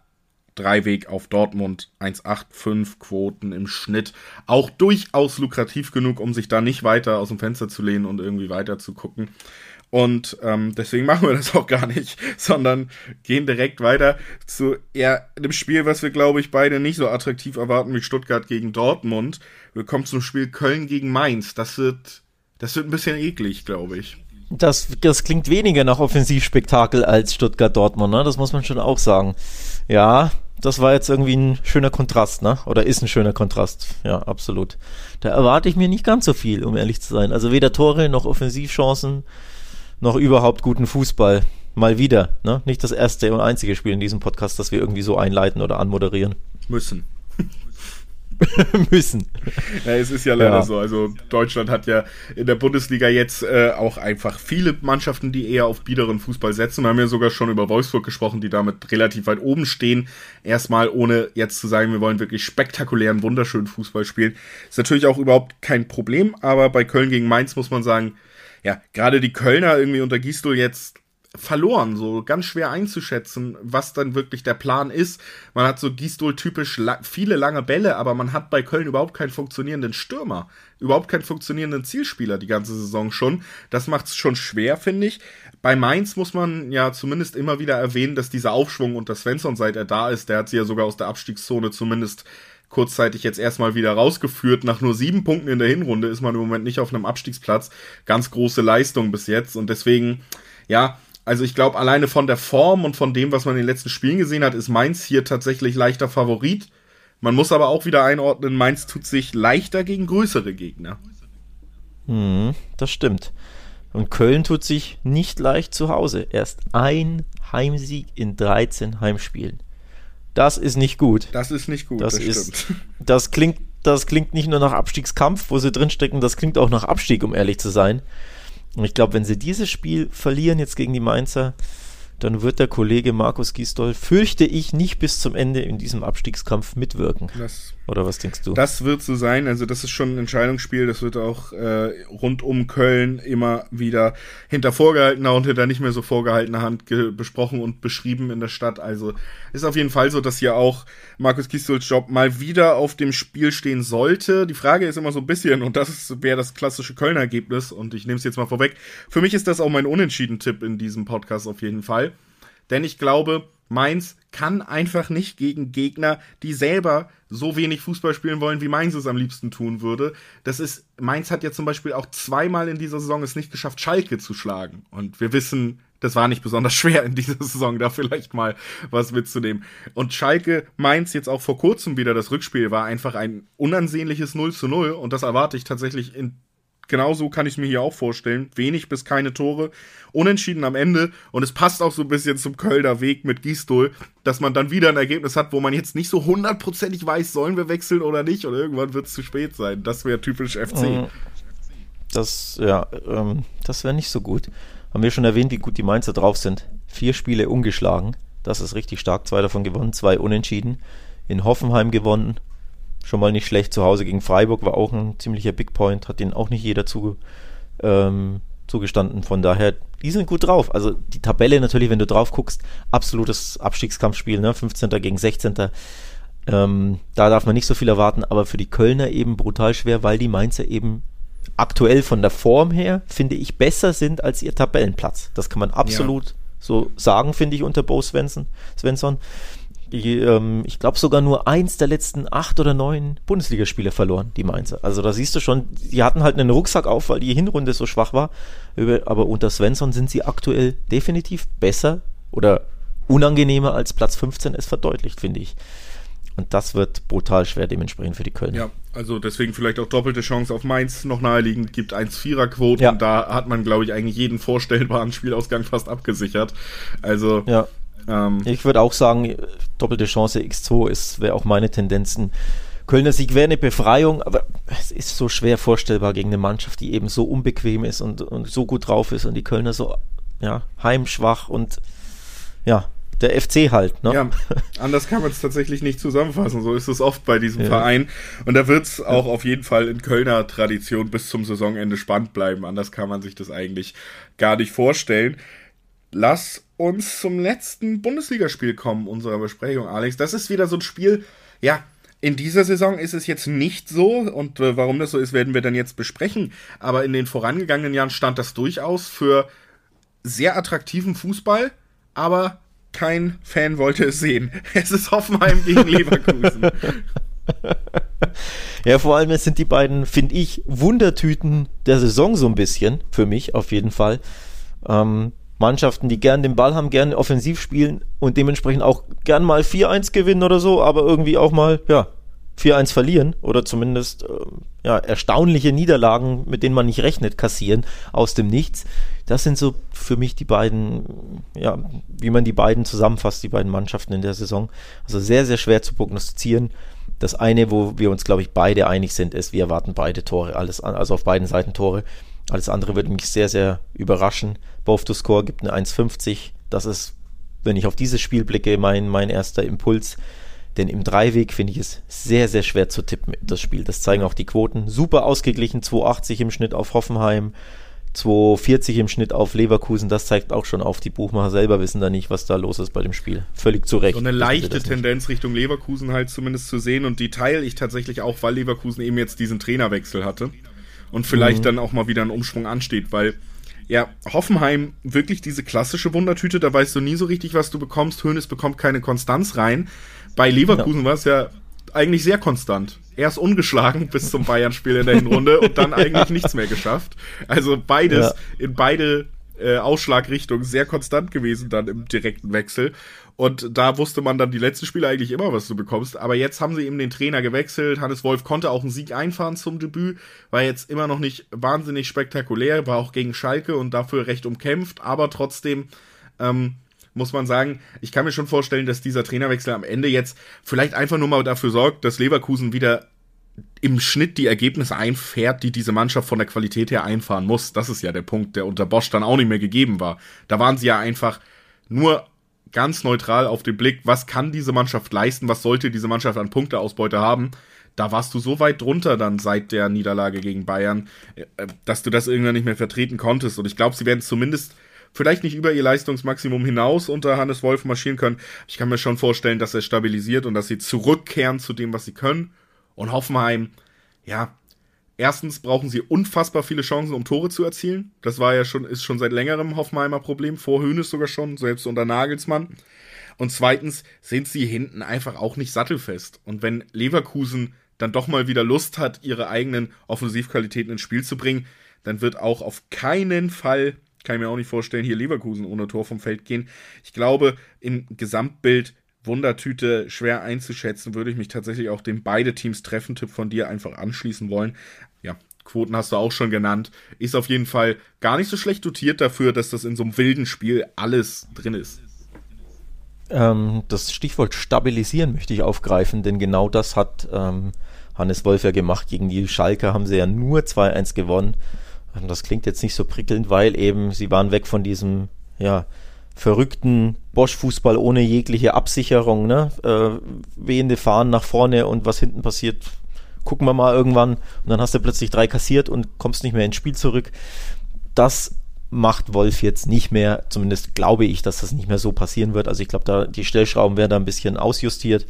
Dreiweg auf Dortmund 1,85 Quoten im Schnitt. Auch durchaus lukrativ genug, um sich da nicht weiter aus dem Fenster zu lehnen und irgendwie weiter zu gucken. Und ähm, deswegen machen wir das auch gar nicht, sondern gehen direkt weiter zu eher einem Spiel, was wir, glaube ich, beide nicht so attraktiv erwarten wie Stuttgart gegen Dortmund. Wir kommen zum Spiel Köln gegen Mainz. Das wird, das wird ein bisschen eklig, glaube ich. Das, das klingt weniger nach Offensivspektakel als Stuttgart-Dortmund, ne? Das muss man schon auch sagen. Ja, das war jetzt irgendwie ein schöner Kontrast, ne? Oder ist ein schöner Kontrast. Ja, absolut. Da erwarte ich mir nicht ganz so viel, um ehrlich zu sein. Also weder Tore noch Offensivchancen noch überhaupt guten Fußball. Mal wieder, ne? Nicht das erste und einzige Spiel in diesem Podcast, das wir irgendwie so einleiten oder anmoderieren. Müssen. müssen. Ja, es ist ja leider ja. so. Also Deutschland hat ja in der Bundesliga jetzt äh, auch einfach viele Mannschaften, die eher auf biederen Fußball setzen. Wir haben ja sogar schon über Wolfsburg gesprochen, die damit relativ weit oben stehen. Erstmal ohne jetzt zu sagen, wir wollen wirklich spektakulären, wunderschönen Fußball spielen. Ist natürlich auch überhaupt kein Problem, aber bei Köln gegen Mainz muss man sagen, ja, gerade die Kölner irgendwie unter Gisdol jetzt verloren, so ganz schwer einzuschätzen, was dann wirklich der Plan ist. Man hat so Gisdol-typisch la viele lange Bälle, aber man hat bei Köln überhaupt keinen funktionierenden Stürmer, überhaupt keinen funktionierenden Zielspieler die ganze Saison schon. Das macht es schon schwer, finde ich. Bei Mainz muss man ja zumindest immer wieder erwähnen, dass dieser Aufschwung unter Svensson, seit er da ist, der hat sie ja sogar aus der Abstiegszone zumindest kurzzeitig jetzt erstmal wieder rausgeführt. Nach nur sieben Punkten in der Hinrunde ist man im Moment nicht auf einem Abstiegsplatz. Ganz große Leistung bis jetzt und deswegen, ja, also ich glaube, alleine von der Form und von dem, was man in den letzten Spielen gesehen hat, ist Mainz hier tatsächlich leichter Favorit. Man muss aber auch wieder einordnen, Mainz tut sich leichter gegen größere Gegner. Hm, das stimmt. Und Köln tut sich nicht leicht zu Hause. Erst ein Heimsieg in 13 Heimspielen. Das ist nicht gut. Das ist nicht gut, das, das ist, stimmt. Das klingt, das klingt nicht nur nach Abstiegskampf, wo sie drinstecken, das klingt auch nach Abstieg, um ehrlich zu sein. Und ich glaube, wenn sie dieses Spiel verlieren jetzt gegen die Mainzer, dann wird der Kollege Markus Gisdol, fürchte ich, nicht bis zum Ende in diesem Abstiegskampf mitwirken. Das, Oder was denkst du? Das wird so sein. Also das ist schon ein Entscheidungsspiel. Das wird auch äh, rund um Köln immer wieder hinter vorgehaltener und hinter nicht mehr so vorgehaltener Hand besprochen und beschrieben in der Stadt. Also ist auf jeden Fall so, dass hier auch Markus Gisdols Job mal wieder auf dem Spiel stehen sollte. Die Frage ist immer so ein bisschen, und das wäre das klassische Köln-Ergebnis, und ich nehme es jetzt mal vorweg. Für mich ist das auch mein Unentschieden-Tipp in diesem Podcast auf jeden Fall. Denn ich glaube, Mainz kann einfach nicht gegen Gegner, die selber so wenig Fußball spielen wollen, wie Mainz es am liebsten tun würde. Das ist, Mainz hat ja zum Beispiel auch zweimal in dieser Saison es nicht geschafft, Schalke zu schlagen. Und wir wissen, das war nicht besonders schwer in dieser Saison, da vielleicht mal was mitzunehmen. Und Schalke, Mainz jetzt auch vor kurzem wieder das Rückspiel war einfach ein unansehnliches 0 zu 0 und das erwarte ich tatsächlich in genauso kann ich es mir hier auch vorstellen. Wenig bis keine Tore. Unentschieden am Ende. Und es passt auch so ein bisschen zum Kölner Weg mit Gistol, dass man dann wieder ein Ergebnis hat, wo man jetzt nicht so hundertprozentig weiß, sollen wir wechseln oder nicht. Oder irgendwann wird es zu spät sein. Das wäre typisch FC. Mhm. Das, ja, ähm, das wäre nicht so gut. Haben wir schon erwähnt, wie gut die Mainzer drauf sind. Vier Spiele ungeschlagen. Das ist richtig stark. Zwei davon gewonnen, zwei unentschieden. In Hoffenheim gewonnen, schon mal nicht schlecht. Zu Hause gegen Freiburg war auch ein ziemlicher Big Point, hat den auch nicht jeder zu, ähm, zugestanden. Von daher, die sind gut drauf. Also die Tabelle natürlich, wenn du drauf guckst, absolutes Abstiegskampfspiel, ne? 15. gegen 16. Ähm, da darf man nicht so viel erwarten, aber für die Kölner eben brutal schwer, weil die Mainzer eben aktuell von der Form her, finde ich, besser sind als ihr Tabellenplatz. Das kann man absolut ja. so sagen, finde ich, unter Bo Svensson. Svensson die, ähm, ich glaube, sogar nur eins der letzten acht oder neun Bundesligaspiele verloren, die Mainzer. Also da siehst du schon, die hatten halt einen Rucksack auf, weil die Hinrunde so schwach war. Aber unter Svensson sind sie aktuell definitiv besser oder unangenehmer als Platz 15 es verdeutlicht, finde ich. Und das wird brutal schwer dementsprechend für die Kölner. Ja, also deswegen vielleicht auch doppelte Chance auf Mainz noch naheliegend. Gibt 1-4er-Quoten. Ja. Und da hat man, glaube ich, eigentlich jeden vorstellbaren Spielausgang fast abgesichert. Also ja. Ähm, ich würde auch sagen, doppelte Chance X2 wäre auch meine Tendenzen. Kölner Sieg wäre eine Befreiung, aber es ist so schwer vorstellbar gegen eine Mannschaft, die eben so unbequem ist und, und so gut drauf ist und die Kölner so ja, heimschwach und ja, der FC halt. Ne? Ja, anders kann man es tatsächlich nicht zusammenfassen. So ist es oft bei diesem ja. Verein. Und da wird es auch ja. auf jeden Fall in Kölner Tradition bis zum Saisonende spannend bleiben. Anders kann man sich das eigentlich gar nicht vorstellen. Lass uns zum letzten Bundesligaspiel kommen unserer Besprechung, Alex. Das ist wieder so ein Spiel, ja, in dieser Saison ist es jetzt nicht so und äh, warum das so ist, werden wir dann jetzt besprechen. Aber in den vorangegangenen Jahren stand das durchaus für sehr attraktiven Fußball, aber kein Fan wollte es sehen. Es ist Hoffenheim gegen Leverkusen. ja, vor allem es sind die beiden, finde ich, Wundertüten der Saison so ein bisschen, für mich auf jeden Fall. Ähm, Mannschaften, die gern den Ball haben, gern offensiv spielen und dementsprechend auch gern mal 4-1 gewinnen oder so, aber irgendwie auch mal, ja, 4-1 verlieren oder zumindest äh, ja, erstaunliche Niederlagen, mit denen man nicht rechnet, kassieren aus dem Nichts. Das sind so für mich die beiden, ja, wie man die beiden zusammenfasst, die beiden Mannschaften in der Saison. Also sehr, sehr schwer zu prognostizieren. Das eine, wo wir uns, glaube ich, beide einig sind, ist, wir erwarten beide Tore, alles, also auf beiden Seiten Tore. Alles andere würde mich sehr, sehr überraschen. Both to Score gibt eine 1,50. Das ist, wenn ich auf dieses Spiel blicke, mein, mein erster Impuls. Denn im Dreiweg finde ich es sehr, sehr schwer zu tippen, das Spiel. Das zeigen auch die Quoten. Super ausgeglichen, 2,80 im Schnitt auf Hoffenheim. 2,40 im Schnitt auf Leverkusen, das zeigt auch schon auf, die Buchmacher selber wissen da nicht, was da los ist bei dem Spiel. Völlig zu Recht. So eine leichte Tendenz Richtung Leverkusen halt zumindest zu sehen und die teile ich tatsächlich auch, weil Leverkusen eben jetzt diesen Trainerwechsel hatte und vielleicht mhm. dann auch mal wieder ein Umschwung ansteht, weil ja, Hoffenheim wirklich diese klassische Wundertüte, da weißt du nie so richtig, was du bekommst. Hönes bekommt keine Konstanz rein. Bei Leverkusen ja. war es ja eigentlich sehr konstant. Erst ungeschlagen bis zum Bayern-Spiel in der Hinrunde und dann eigentlich nichts mehr geschafft. Also beides ja. in beide äh, Ausschlagrichtungen sehr konstant gewesen dann im direkten Wechsel. Und da wusste man dann die letzten Spiele eigentlich immer, was du bekommst. Aber jetzt haben sie eben den Trainer gewechselt. Hannes Wolf konnte auch einen Sieg einfahren zum Debüt. War jetzt immer noch nicht wahnsinnig spektakulär, war auch gegen Schalke und dafür recht umkämpft. Aber trotzdem ähm, muss man sagen, ich kann mir schon vorstellen, dass dieser Trainerwechsel am Ende jetzt vielleicht einfach nur mal dafür sorgt, dass Leverkusen wieder im Schnitt die Ergebnisse einfährt, die diese Mannschaft von der Qualität her einfahren muss. Das ist ja der Punkt, der unter Bosch dann auch nicht mehr gegeben war. Da waren sie ja einfach nur ganz neutral auf den Blick, was kann diese Mannschaft leisten, was sollte diese Mannschaft an Punkteausbeute haben. Da warst du so weit drunter dann seit der Niederlage gegen Bayern, äh, dass du das irgendwann nicht mehr vertreten konntest. Und ich glaube, sie werden zumindest vielleicht nicht über ihr Leistungsmaximum hinaus unter Hannes Wolf marschieren können. Ich kann mir schon vorstellen, dass er stabilisiert und dass sie zurückkehren zu dem, was sie können. Und Hoffenheim, ja, erstens brauchen sie unfassbar viele Chancen, um Tore zu erzielen. Das war ja schon, ist schon seit längerem Hoffenheimer Problem, vor Hönes sogar schon, selbst unter Nagelsmann. Und zweitens sind sie hinten einfach auch nicht sattelfest. Und wenn Leverkusen dann doch mal wieder Lust hat, ihre eigenen Offensivqualitäten ins Spiel zu bringen, dann wird auch auf keinen Fall, kann ich mir auch nicht vorstellen, hier Leverkusen ohne Tor vom Feld gehen. Ich glaube, im Gesamtbild Wundertüte schwer einzuschätzen, würde ich mich tatsächlich auch dem beide Teams Treffentipp von dir einfach anschließen wollen. Ja, Quoten hast du auch schon genannt. Ist auf jeden Fall gar nicht so schlecht dotiert dafür, dass das in so einem wilden Spiel alles drin ist. Ähm, das Stichwort stabilisieren möchte ich aufgreifen, denn genau das hat ähm, Hannes Wolf ja gemacht. Gegen die Schalker haben sie ja nur 2-1 gewonnen. Das klingt jetzt nicht so prickelnd, weil eben sie waren weg von diesem, ja, verrückten Bosch-Fußball ohne jegliche Absicherung, ne? Äh, wehende Fahnen nach vorne und was hinten passiert, gucken wir mal irgendwann. Und dann hast du plötzlich drei kassiert und kommst nicht mehr ins Spiel zurück. Das macht Wolf jetzt nicht mehr, zumindest glaube ich, dass das nicht mehr so passieren wird. Also ich glaube, da die Stellschrauben werden da ein bisschen ausjustiert,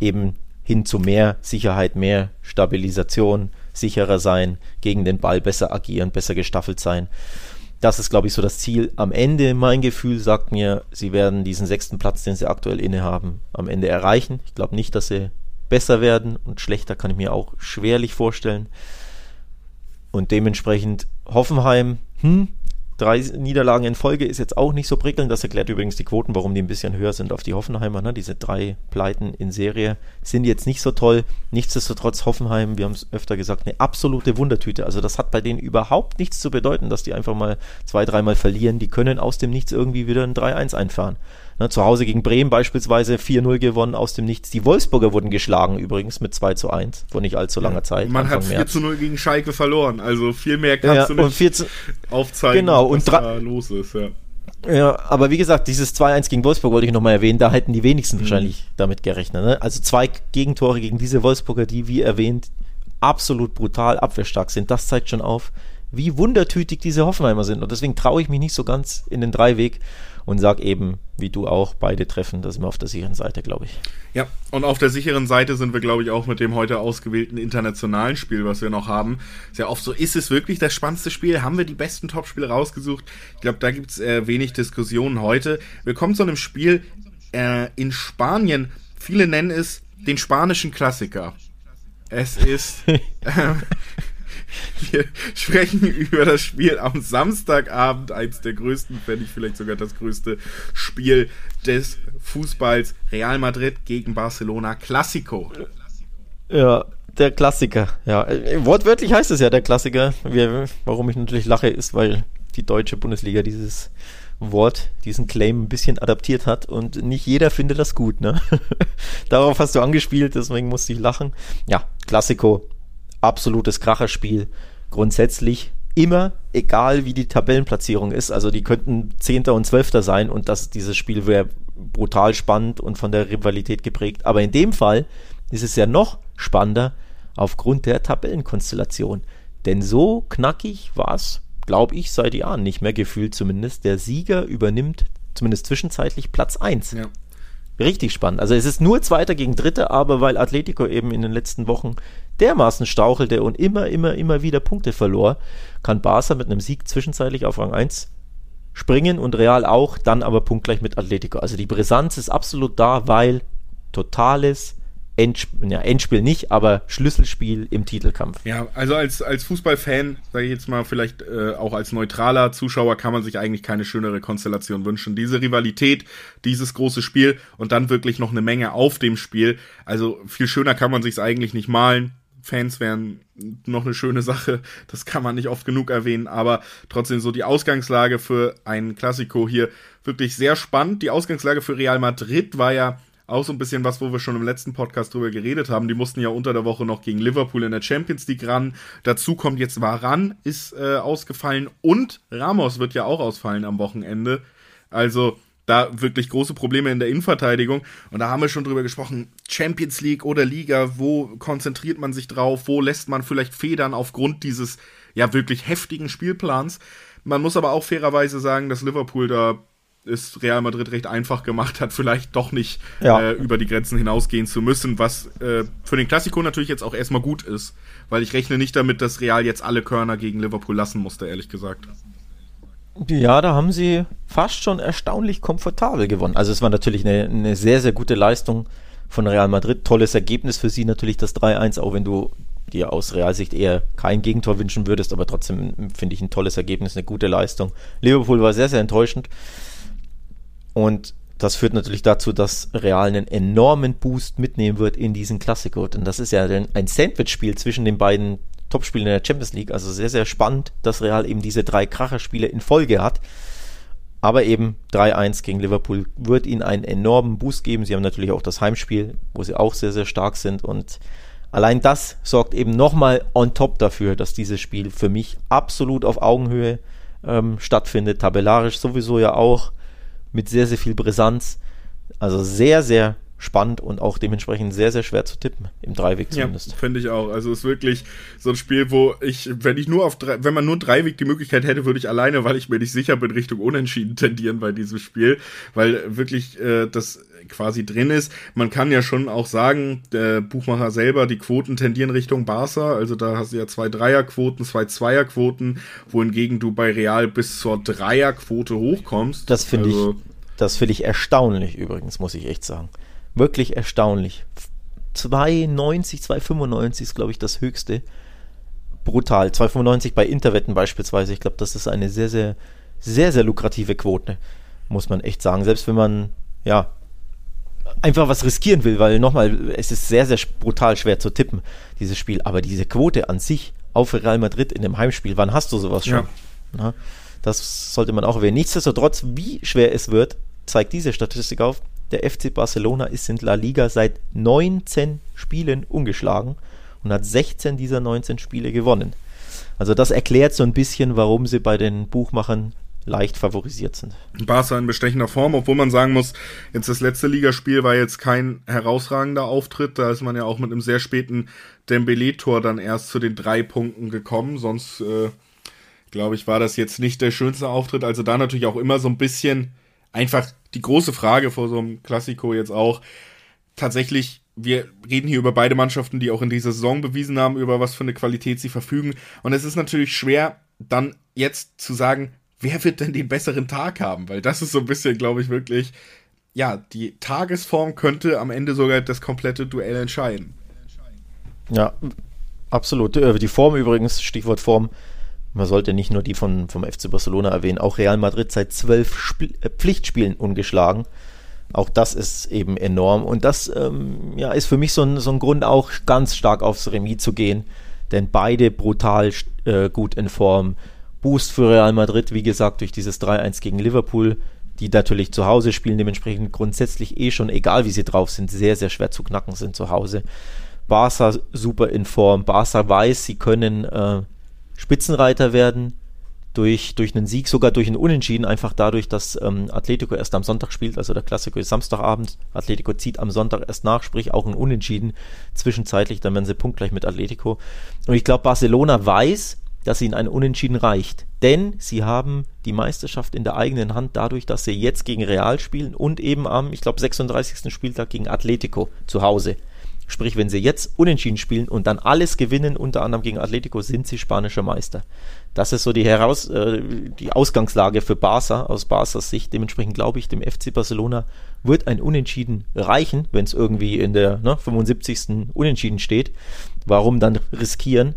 eben hin zu mehr Sicherheit, mehr Stabilisation, sicherer sein, gegen den Ball besser agieren, besser gestaffelt sein das ist, glaube ich, so das Ziel. Am Ende, mein Gefühl sagt mir, sie werden diesen sechsten Platz, den sie aktuell innehaben, am Ende erreichen. Ich glaube nicht, dass sie besser werden und schlechter kann ich mir auch schwerlich vorstellen. Und dementsprechend Hoffenheim, hm, drei Niederlagen in Folge ist jetzt auch nicht so prickelnd. Das erklärt übrigens die Quoten, warum die ein bisschen höher sind auf die Hoffenheimer. Ne? Diese drei Pleiten in Serie sind jetzt nicht so toll. Nichtsdestotrotz Hoffenheim, wir haben es öfter gesagt, eine absolute Wundertüte. Also das hat bei denen überhaupt nichts zu bedeuten, dass die einfach mal zwei, dreimal verlieren. Die können aus dem Nichts irgendwie wieder ein 3-1 einfahren. Ne, zu Hause gegen Bremen beispielsweise 4-0 gewonnen aus dem Nichts. Die Wolfsburger wurden geschlagen übrigens mit 2 zu 1 vor nicht allzu langer Zeit. Man Anfang hat 4 zu 0 gegen Schalke verloren, also viel mehr kannst ja, du nicht und zu, aufzeigen, genau, was da los ist. Ja. Ja, aber wie gesagt, dieses 2-1 gegen Wolfsburg wollte ich nochmal erwähnen, da hätten die wenigsten mhm. wahrscheinlich damit gerechnet. Ne? Also zwei Gegentore gegen diese Wolfsburger, die, wie erwähnt, absolut brutal abwehrstark sind. Das zeigt schon auf, wie wundertütig diese Hoffenheimer sind. Und deswegen traue ich mich nicht so ganz in den Dreiweg und sag eben, wie du auch, beide treffen. Da sind wir auf der sicheren Seite, glaube ich. Ja, und auf der sicheren Seite sind wir, glaube ich, auch mit dem heute ausgewählten internationalen Spiel, was wir noch haben. Sehr oft so, ist es wirklich das spannendste Spiel? Haben wir die besten Topspiele rausgesucht? Ich glaube, da gibt es äh, wenig Diskussionen heute. Wir kommen zu einem Spiel äh, in Spanien. Viele nennen es den spanischen Klassiker. Es ist äh, Wir sprechen über das Spiel am Samstagabend, eins der größten, wenn nicht vielleicht sogar das größte Spiel des Fußballs. Real Madrid gegen Barcelona Classico. Ja, der Klassiker. Ja, wortwörtlich heißt es ja der Klassiker. Wir, warum ich natürlich lache, ist, weil die deutsche Bundesliga dieses Wort, diesen Claim ein bisschen adaptiert hat und nicht jeder findet das gut, ne? Darauf hast du angespielt, deswegen musste ich lachen. Ja, Klassiko absolutes Kracherspiel. Grundsätzlich immer, egal wie die Tabellenplatzierung ist. Also die könnten Zehnter und Zwölfter sein und das, dieses Spiel wäre brutal spannend und von der Rivalität geprägt. Aber in dem Fall ist es ja noch spannender aufgrund der Tabellenkonstellation. Denn so knackig war es glaube ich, seit Jahren nicht mehr gefühlt zumindest. Der Sieger übernimmt zumindest zwischenzeitlich Platz 1. Ja. Richtig spannend. Also es ist nur Zweiter gegen Dritter, aber weil Atletico eben in den letzten Wochen dermaßen stauchelte und immer, immer, immer wieder Punkte verlor, kann Barca mit einem Sieg zwischenzeitlich auf Rang 1 springen und Real auch, dann aber punktgleich mit Atletico. Also die Brisanz ist absolut da, weil totales Endspiel, ja, Endspiel nicht, aber Schlüsselspiel im Titelkampf. Ja, also als, als Fußballfan, sage ich jetzt mal, vielleicht äh, auch als neutraler Zuschauer kann man sich eigentlich keine schönere Konstellation wünschen. Diese Rivalität, dieses große Spiel und dann wirklich noch eine Menge auf dem Spiel. Also viel schöner kann man sich eigentlich nicht malen. Fans wären noch eine schöne Sache, das kann man nicht oft genug erwähnen, aber trotzdem so die Ausgangslage für ein Klassiko hier wirklich sehr spannend. Die Ausgangslage für Real Madrid war ja auch so ein bisschen was, wo wir schon im letzten Podcast drüber geredet haben. Die mussten ja unter der Woche noch gegen Liverpool in der Champions League ran. Dazu kommt jetzt Varan, ist äh, ausgefallen und Ramos wird ja auch ausfallen am Wochenende. Also da wirklich große Probleme in der Innenverteidigung. Und da haben wir schon drüber gesprochen, Champions League oder Liga, wo konzentriert man sich drauf, wo lässt man vielleicht Federn aufgrund dieses ja wirklich heftigen Spielplans. Man muss aber auch fairerweise sagen, dass Liverpool da es Real Madrid recht einfach gemacht hat, vielleicht doch nicht ja. äh, über die Grenzen hinausgehen zu müssen, was äh, für den Klassiko natürlich jetzt auch erstmal gut ist, weil ich rechne nicht damit, dass Real jetzt alle Körner gegen Liverpool lassen musste, ehrlich gesagt. Ja, da haben sie fast schon erstaunlich komfortabel gewonnen. Also es war natürlich eine, eine sehr, sehr gute Leistung von Real Madrid. Tolles Ergebnis für sie natürlich das 3-1, auch wenn du dir aus Realsicht eher kein Gegentor wünschen würdest, aber trotzdem finde ich ein tolles Ergebnis, eine gute Leistung. Liverpool war sehr, sehr enttäuschend. Und das führt natürlich dazu, dass Real einen enormen Boost mitnehmen wird in diesen Klassiker. Und das ist ja ein Sandwich-Spiel zwischen den beiden Topspielen in der Champions League. Also sehr, sehr spannend, dass Real eben diese drei Kracherspiele in Folge hat. Aber eben 3-1 gegen Liverpool wird ihnen einen enormen Boost geben. Sie haben natürlich auch das Heimspiel, wo sie auch sehr, sehr stark sind. Und allein das sorgt eben nochmal on top dafür, dass dieses Spiel für mich absolut auf Augenhöhe ähm, stattfindet. Tabellarisch sowieso ja auch mit sehr, sehr viel Brisanz. Also sehr, sehr spannend und auch dementsprechend sehr, sehr schwer zu tippen, im Dreiweg zumindest. Ja, finde ich auch. Also es ist wirklich so ein Spiel, wo ich, wenn ich nur auf drei, wenn man nur Dreiweg die Möglichkeit hätte, würde ich alleine, weil ich mir nicht sicher bin, Richtung Unentschieden tendieren bei diesem Spiel, weil wirklich äh, das quasi drin ist. Man kann ja schon auch sagen, der Buchmacher selber, die Quoten tendieren Richtung Barca, also da hast du ja zwei Dreierquoten, zwei Zweierquoten, wohingegen du bei Real bis zur Dreierquote hochkommst. Das finde also, ich, das finde ich erstaunlich übrigens, muss ich echt sagen. Wirklich erstaunlich. 2,90, 2,95 ist, glaube ich, das höchste. Brutal. 2,95 bei Interwetten beispielsweise. Ich glaube, das ist eine sehr, sehr, sehr, sehr lukrative Quote. Muss man echt sagen. Selbst wenn man, ja, einfach was riskieren will, weil nochmal, es ist sehr, sehr brutal schwer zu tippen, dieses Spiel. Aber diese Quote an sich auf Real Madrid in dem Heimspiel, wann hast du sowas schon? Ja. Na, das sollte man auch erwähnen. Nichtsdestotrotz, wie schwer es wird, zeigt diese Statistik auf. Der FC Barcelona ist in La Liga seit 19 Spielen ungeschlagen und hat 16 dieser 19 Spiele gewonnen. Also das erklärt so ein bisschen, warum sie bei den Buchmachern leicht favorisiert sind. Barca in bestechender Form, obwohl man sagen muss, jetzt das letzte Ligaspiel war jetzt kein herausragender Auftritt. Da ist man ja auch mit einem sehr späten Dembele-Tor dann erst zu den drei Punkten gekommen. Sonst, äh, glaube ich, war das jetzt nicht der schönste Auftritt. Also da natürlich auch immer so ein bisschen einfach die große Frage vor so einem Klassiko jetzt auch. Tatsächlich wir reden hier über beide Mannschaften, die auch in dieser Saison bewiesen haben, über was für eine Qualität sie verfügen. Und es ist natürlich schwer, dann jetzt zu sagen, wer wird denn den besseren Tag haben? Weil das ist so ein bisschen, glaube ich, wirklich, ja, die Tagesform könnte am Ende sogar das komplette Duell entscheiden. Ja, absolut. Äh, die Form übrigens, Stichwort Form, man sollte nicht nur die von, vom FC Barcelona erwähnen, auch Real Madrid seit zwölf Sp äh, Pflichtspielen ungeschlagen. Auch das ist eben enorm. Und das ähm, ja, ist für mich so ein, so ein Grund, auch ganz stark aufs Remis zu gehen. Denn beide brutal äh, gut in Form. Boost für Real Madrid, wie gesagt, durch dieses 3-1 gegen Liverpool, die natürlich zu Hause spielen, dementsprechend grundsätzlich eh schon, egal wie sie drauf sind, sehr, sehr schwer zu knacken sind zu Hause. Barca super in Form. Barca weiß, sie können äh, Spitzenreiter werden durch, durch einen Sieg, sogar durch einen Unentschieden, einfach dadurch, dass ähm, Atletico erst am Sonntag spielt, also der Klassiker ist Samstagabend, Atletico zieht am Sonntag erst nach, sprich auch ein Unentschieden zwischenzeitlich, dann werden sie punktgleich mit Atletico. Und ich glaube, Barcelona weiß, dass ihnen ein Unentschieden reicht. Denn sie haben die Meisterschaft in der eigenen Hand dadurch, dass sie jetzt gegen Real spielen und eben am, ich glaube, 36. Spieltag gegen Atletico zu Hause. Sprich, wenn sie jetzt unentschieden spielen und dann alles gewinnen, unter anderem gegen Atletico, sind sie spanischer Meister. Das ist so die, Heraus äh, die Ausgangslage für Barca aus Barcas Sicht. Dementsprechend glaube ich, dem FC Barcelona wird ein Unentschieden reichen, wenn es irgendwie in der ne, 75. Unentschieden steht. Warum dann riskieren?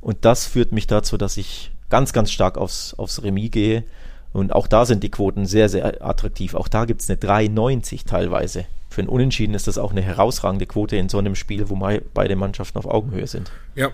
Und das führt mich dazu, dass ich ganz, ganz stark aufs, aufs Remis gehe. Und auch da sind die Quoten sehr, sehr attraktiv. Auch da gibt es eine 3,90 teilweise. Für ein Unentschieden ist das auch eine herausragende Quote in so einem Spiel, wo beide Mannschaften auf Augenhöhe sind. Ja,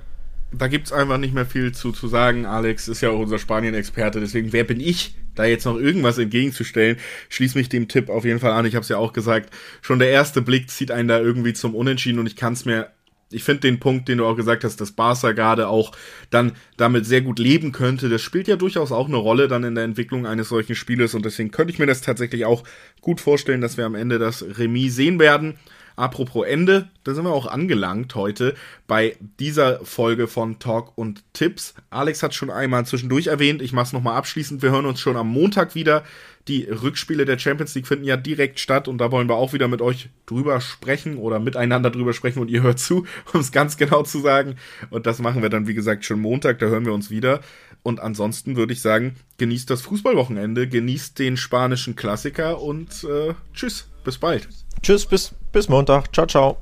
da gibt es einfach nicht mehr viel zu, zu sagen. Alex ist ja auch unser Spanien-Experte, deswegen wer bin ich, da jetzt noch irgendwas entgegenzustellen? Schließ mich dem Tipp auf jeden Fall an. Ich habe es ja auch gesagt, schon der erste Blick zieht einen da irgendwie zum Unentschieden und ich kann es mir ich finde den Punkt, den du auch gesagt hast, dass Barca gerade auch dann damit sehr gut leben könnte, das spielt ja durchaus auch eine Rolle dann in der Entwicklung eines solchen Spieles und deswegen könnte ich mir das tatsächlich auch gut vorstellen, dass wir am Ende das Remis sehen werden. Apropos Ende, da sind wir auch angelangt heute bei dieser Folge von Talk und Tipps. Alex hat schon einmal zwischendurch erwähnt, ich mache es nochmal abschließend. Wir hören uns schon am Montag wieder. Die Rückspiele der Champions League finden ja direkt statt und da wollen wir auch wieder mit euch drüber sprechen oder miteinander drüber sprechen und ihr hört zu, um es ganz genau zu sagen. Und das machen wir dann, wie gesagt, schon Montag, da hören wir uns wieder. Und ansonsten würde ich sagen, genießt das Fußballwochenende, genießt den spanischen Klassiker und äh, tschüss, bis bald. Tschüss, bis, bis Montag. Ciao, ciao.